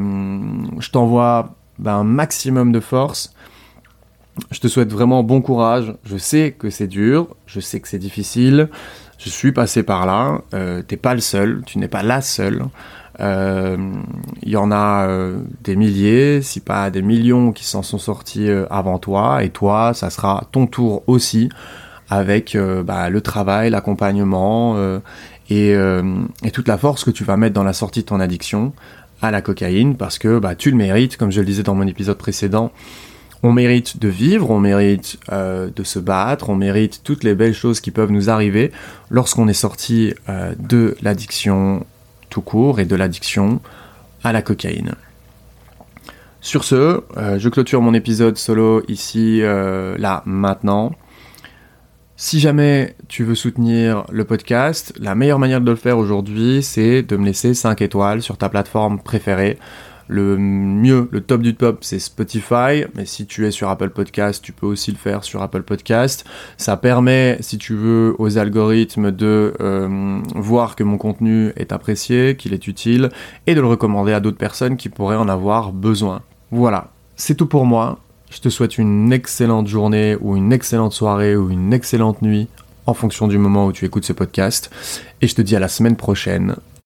je t'envoie ben, un maximum de force. Je te souhaite vraiment bon courage. Je sais que c'est dur, je sais que c'est difficile, je suis passé par là. Euh, T'es pas le seul, tu n'es pas la seule. Il euh, y en a euh, des milliers, si pas des millions qui s'en sont sortis avant toi. Et toi, ça sera ton tour aussi avec bah, le travail, l'accompagnement et, et, toute la force que tu vas mettre dans la sortie de ton addiction à la cocaïne parce que bah, tu le mérites, comme je le disais dans mon épisode précédent on mérite de vivre, on mérite euh, de se battre, on mérite toutes les belles choses qui peuvent nous arriver lorsqu'on est sorti euh, de l'addiction tout court et de l'addiction à la cocaïne. Sur ce, euh, je clôture mon épisode solo ici, là, maintenant. Si jamais tu veux soutenir le podcast, la meilleure manière de le faire aujourd'hui, c'est de me laisser 5 étoiles sur ta plateforme préférée. Le mieux, le top du top, c'est Spotify, mais si tu es sur Apple Podcast, tu peux aussi le faire sur Apple Podcast. Ça permet, si tu veux, aux algorithmes de euh, voir que mon contenu est apprécié, qu'il est utile, et de le recommander à d'autres personnes qui pourraient en avoir besoin. Voilà, c'est tout pour moi. Je te souhaite une excellente journée ou une excellente soirée ou une excellente nuit en fonction du moment où tu écoutes ce podcast. Et je te dis à la semaine prochaine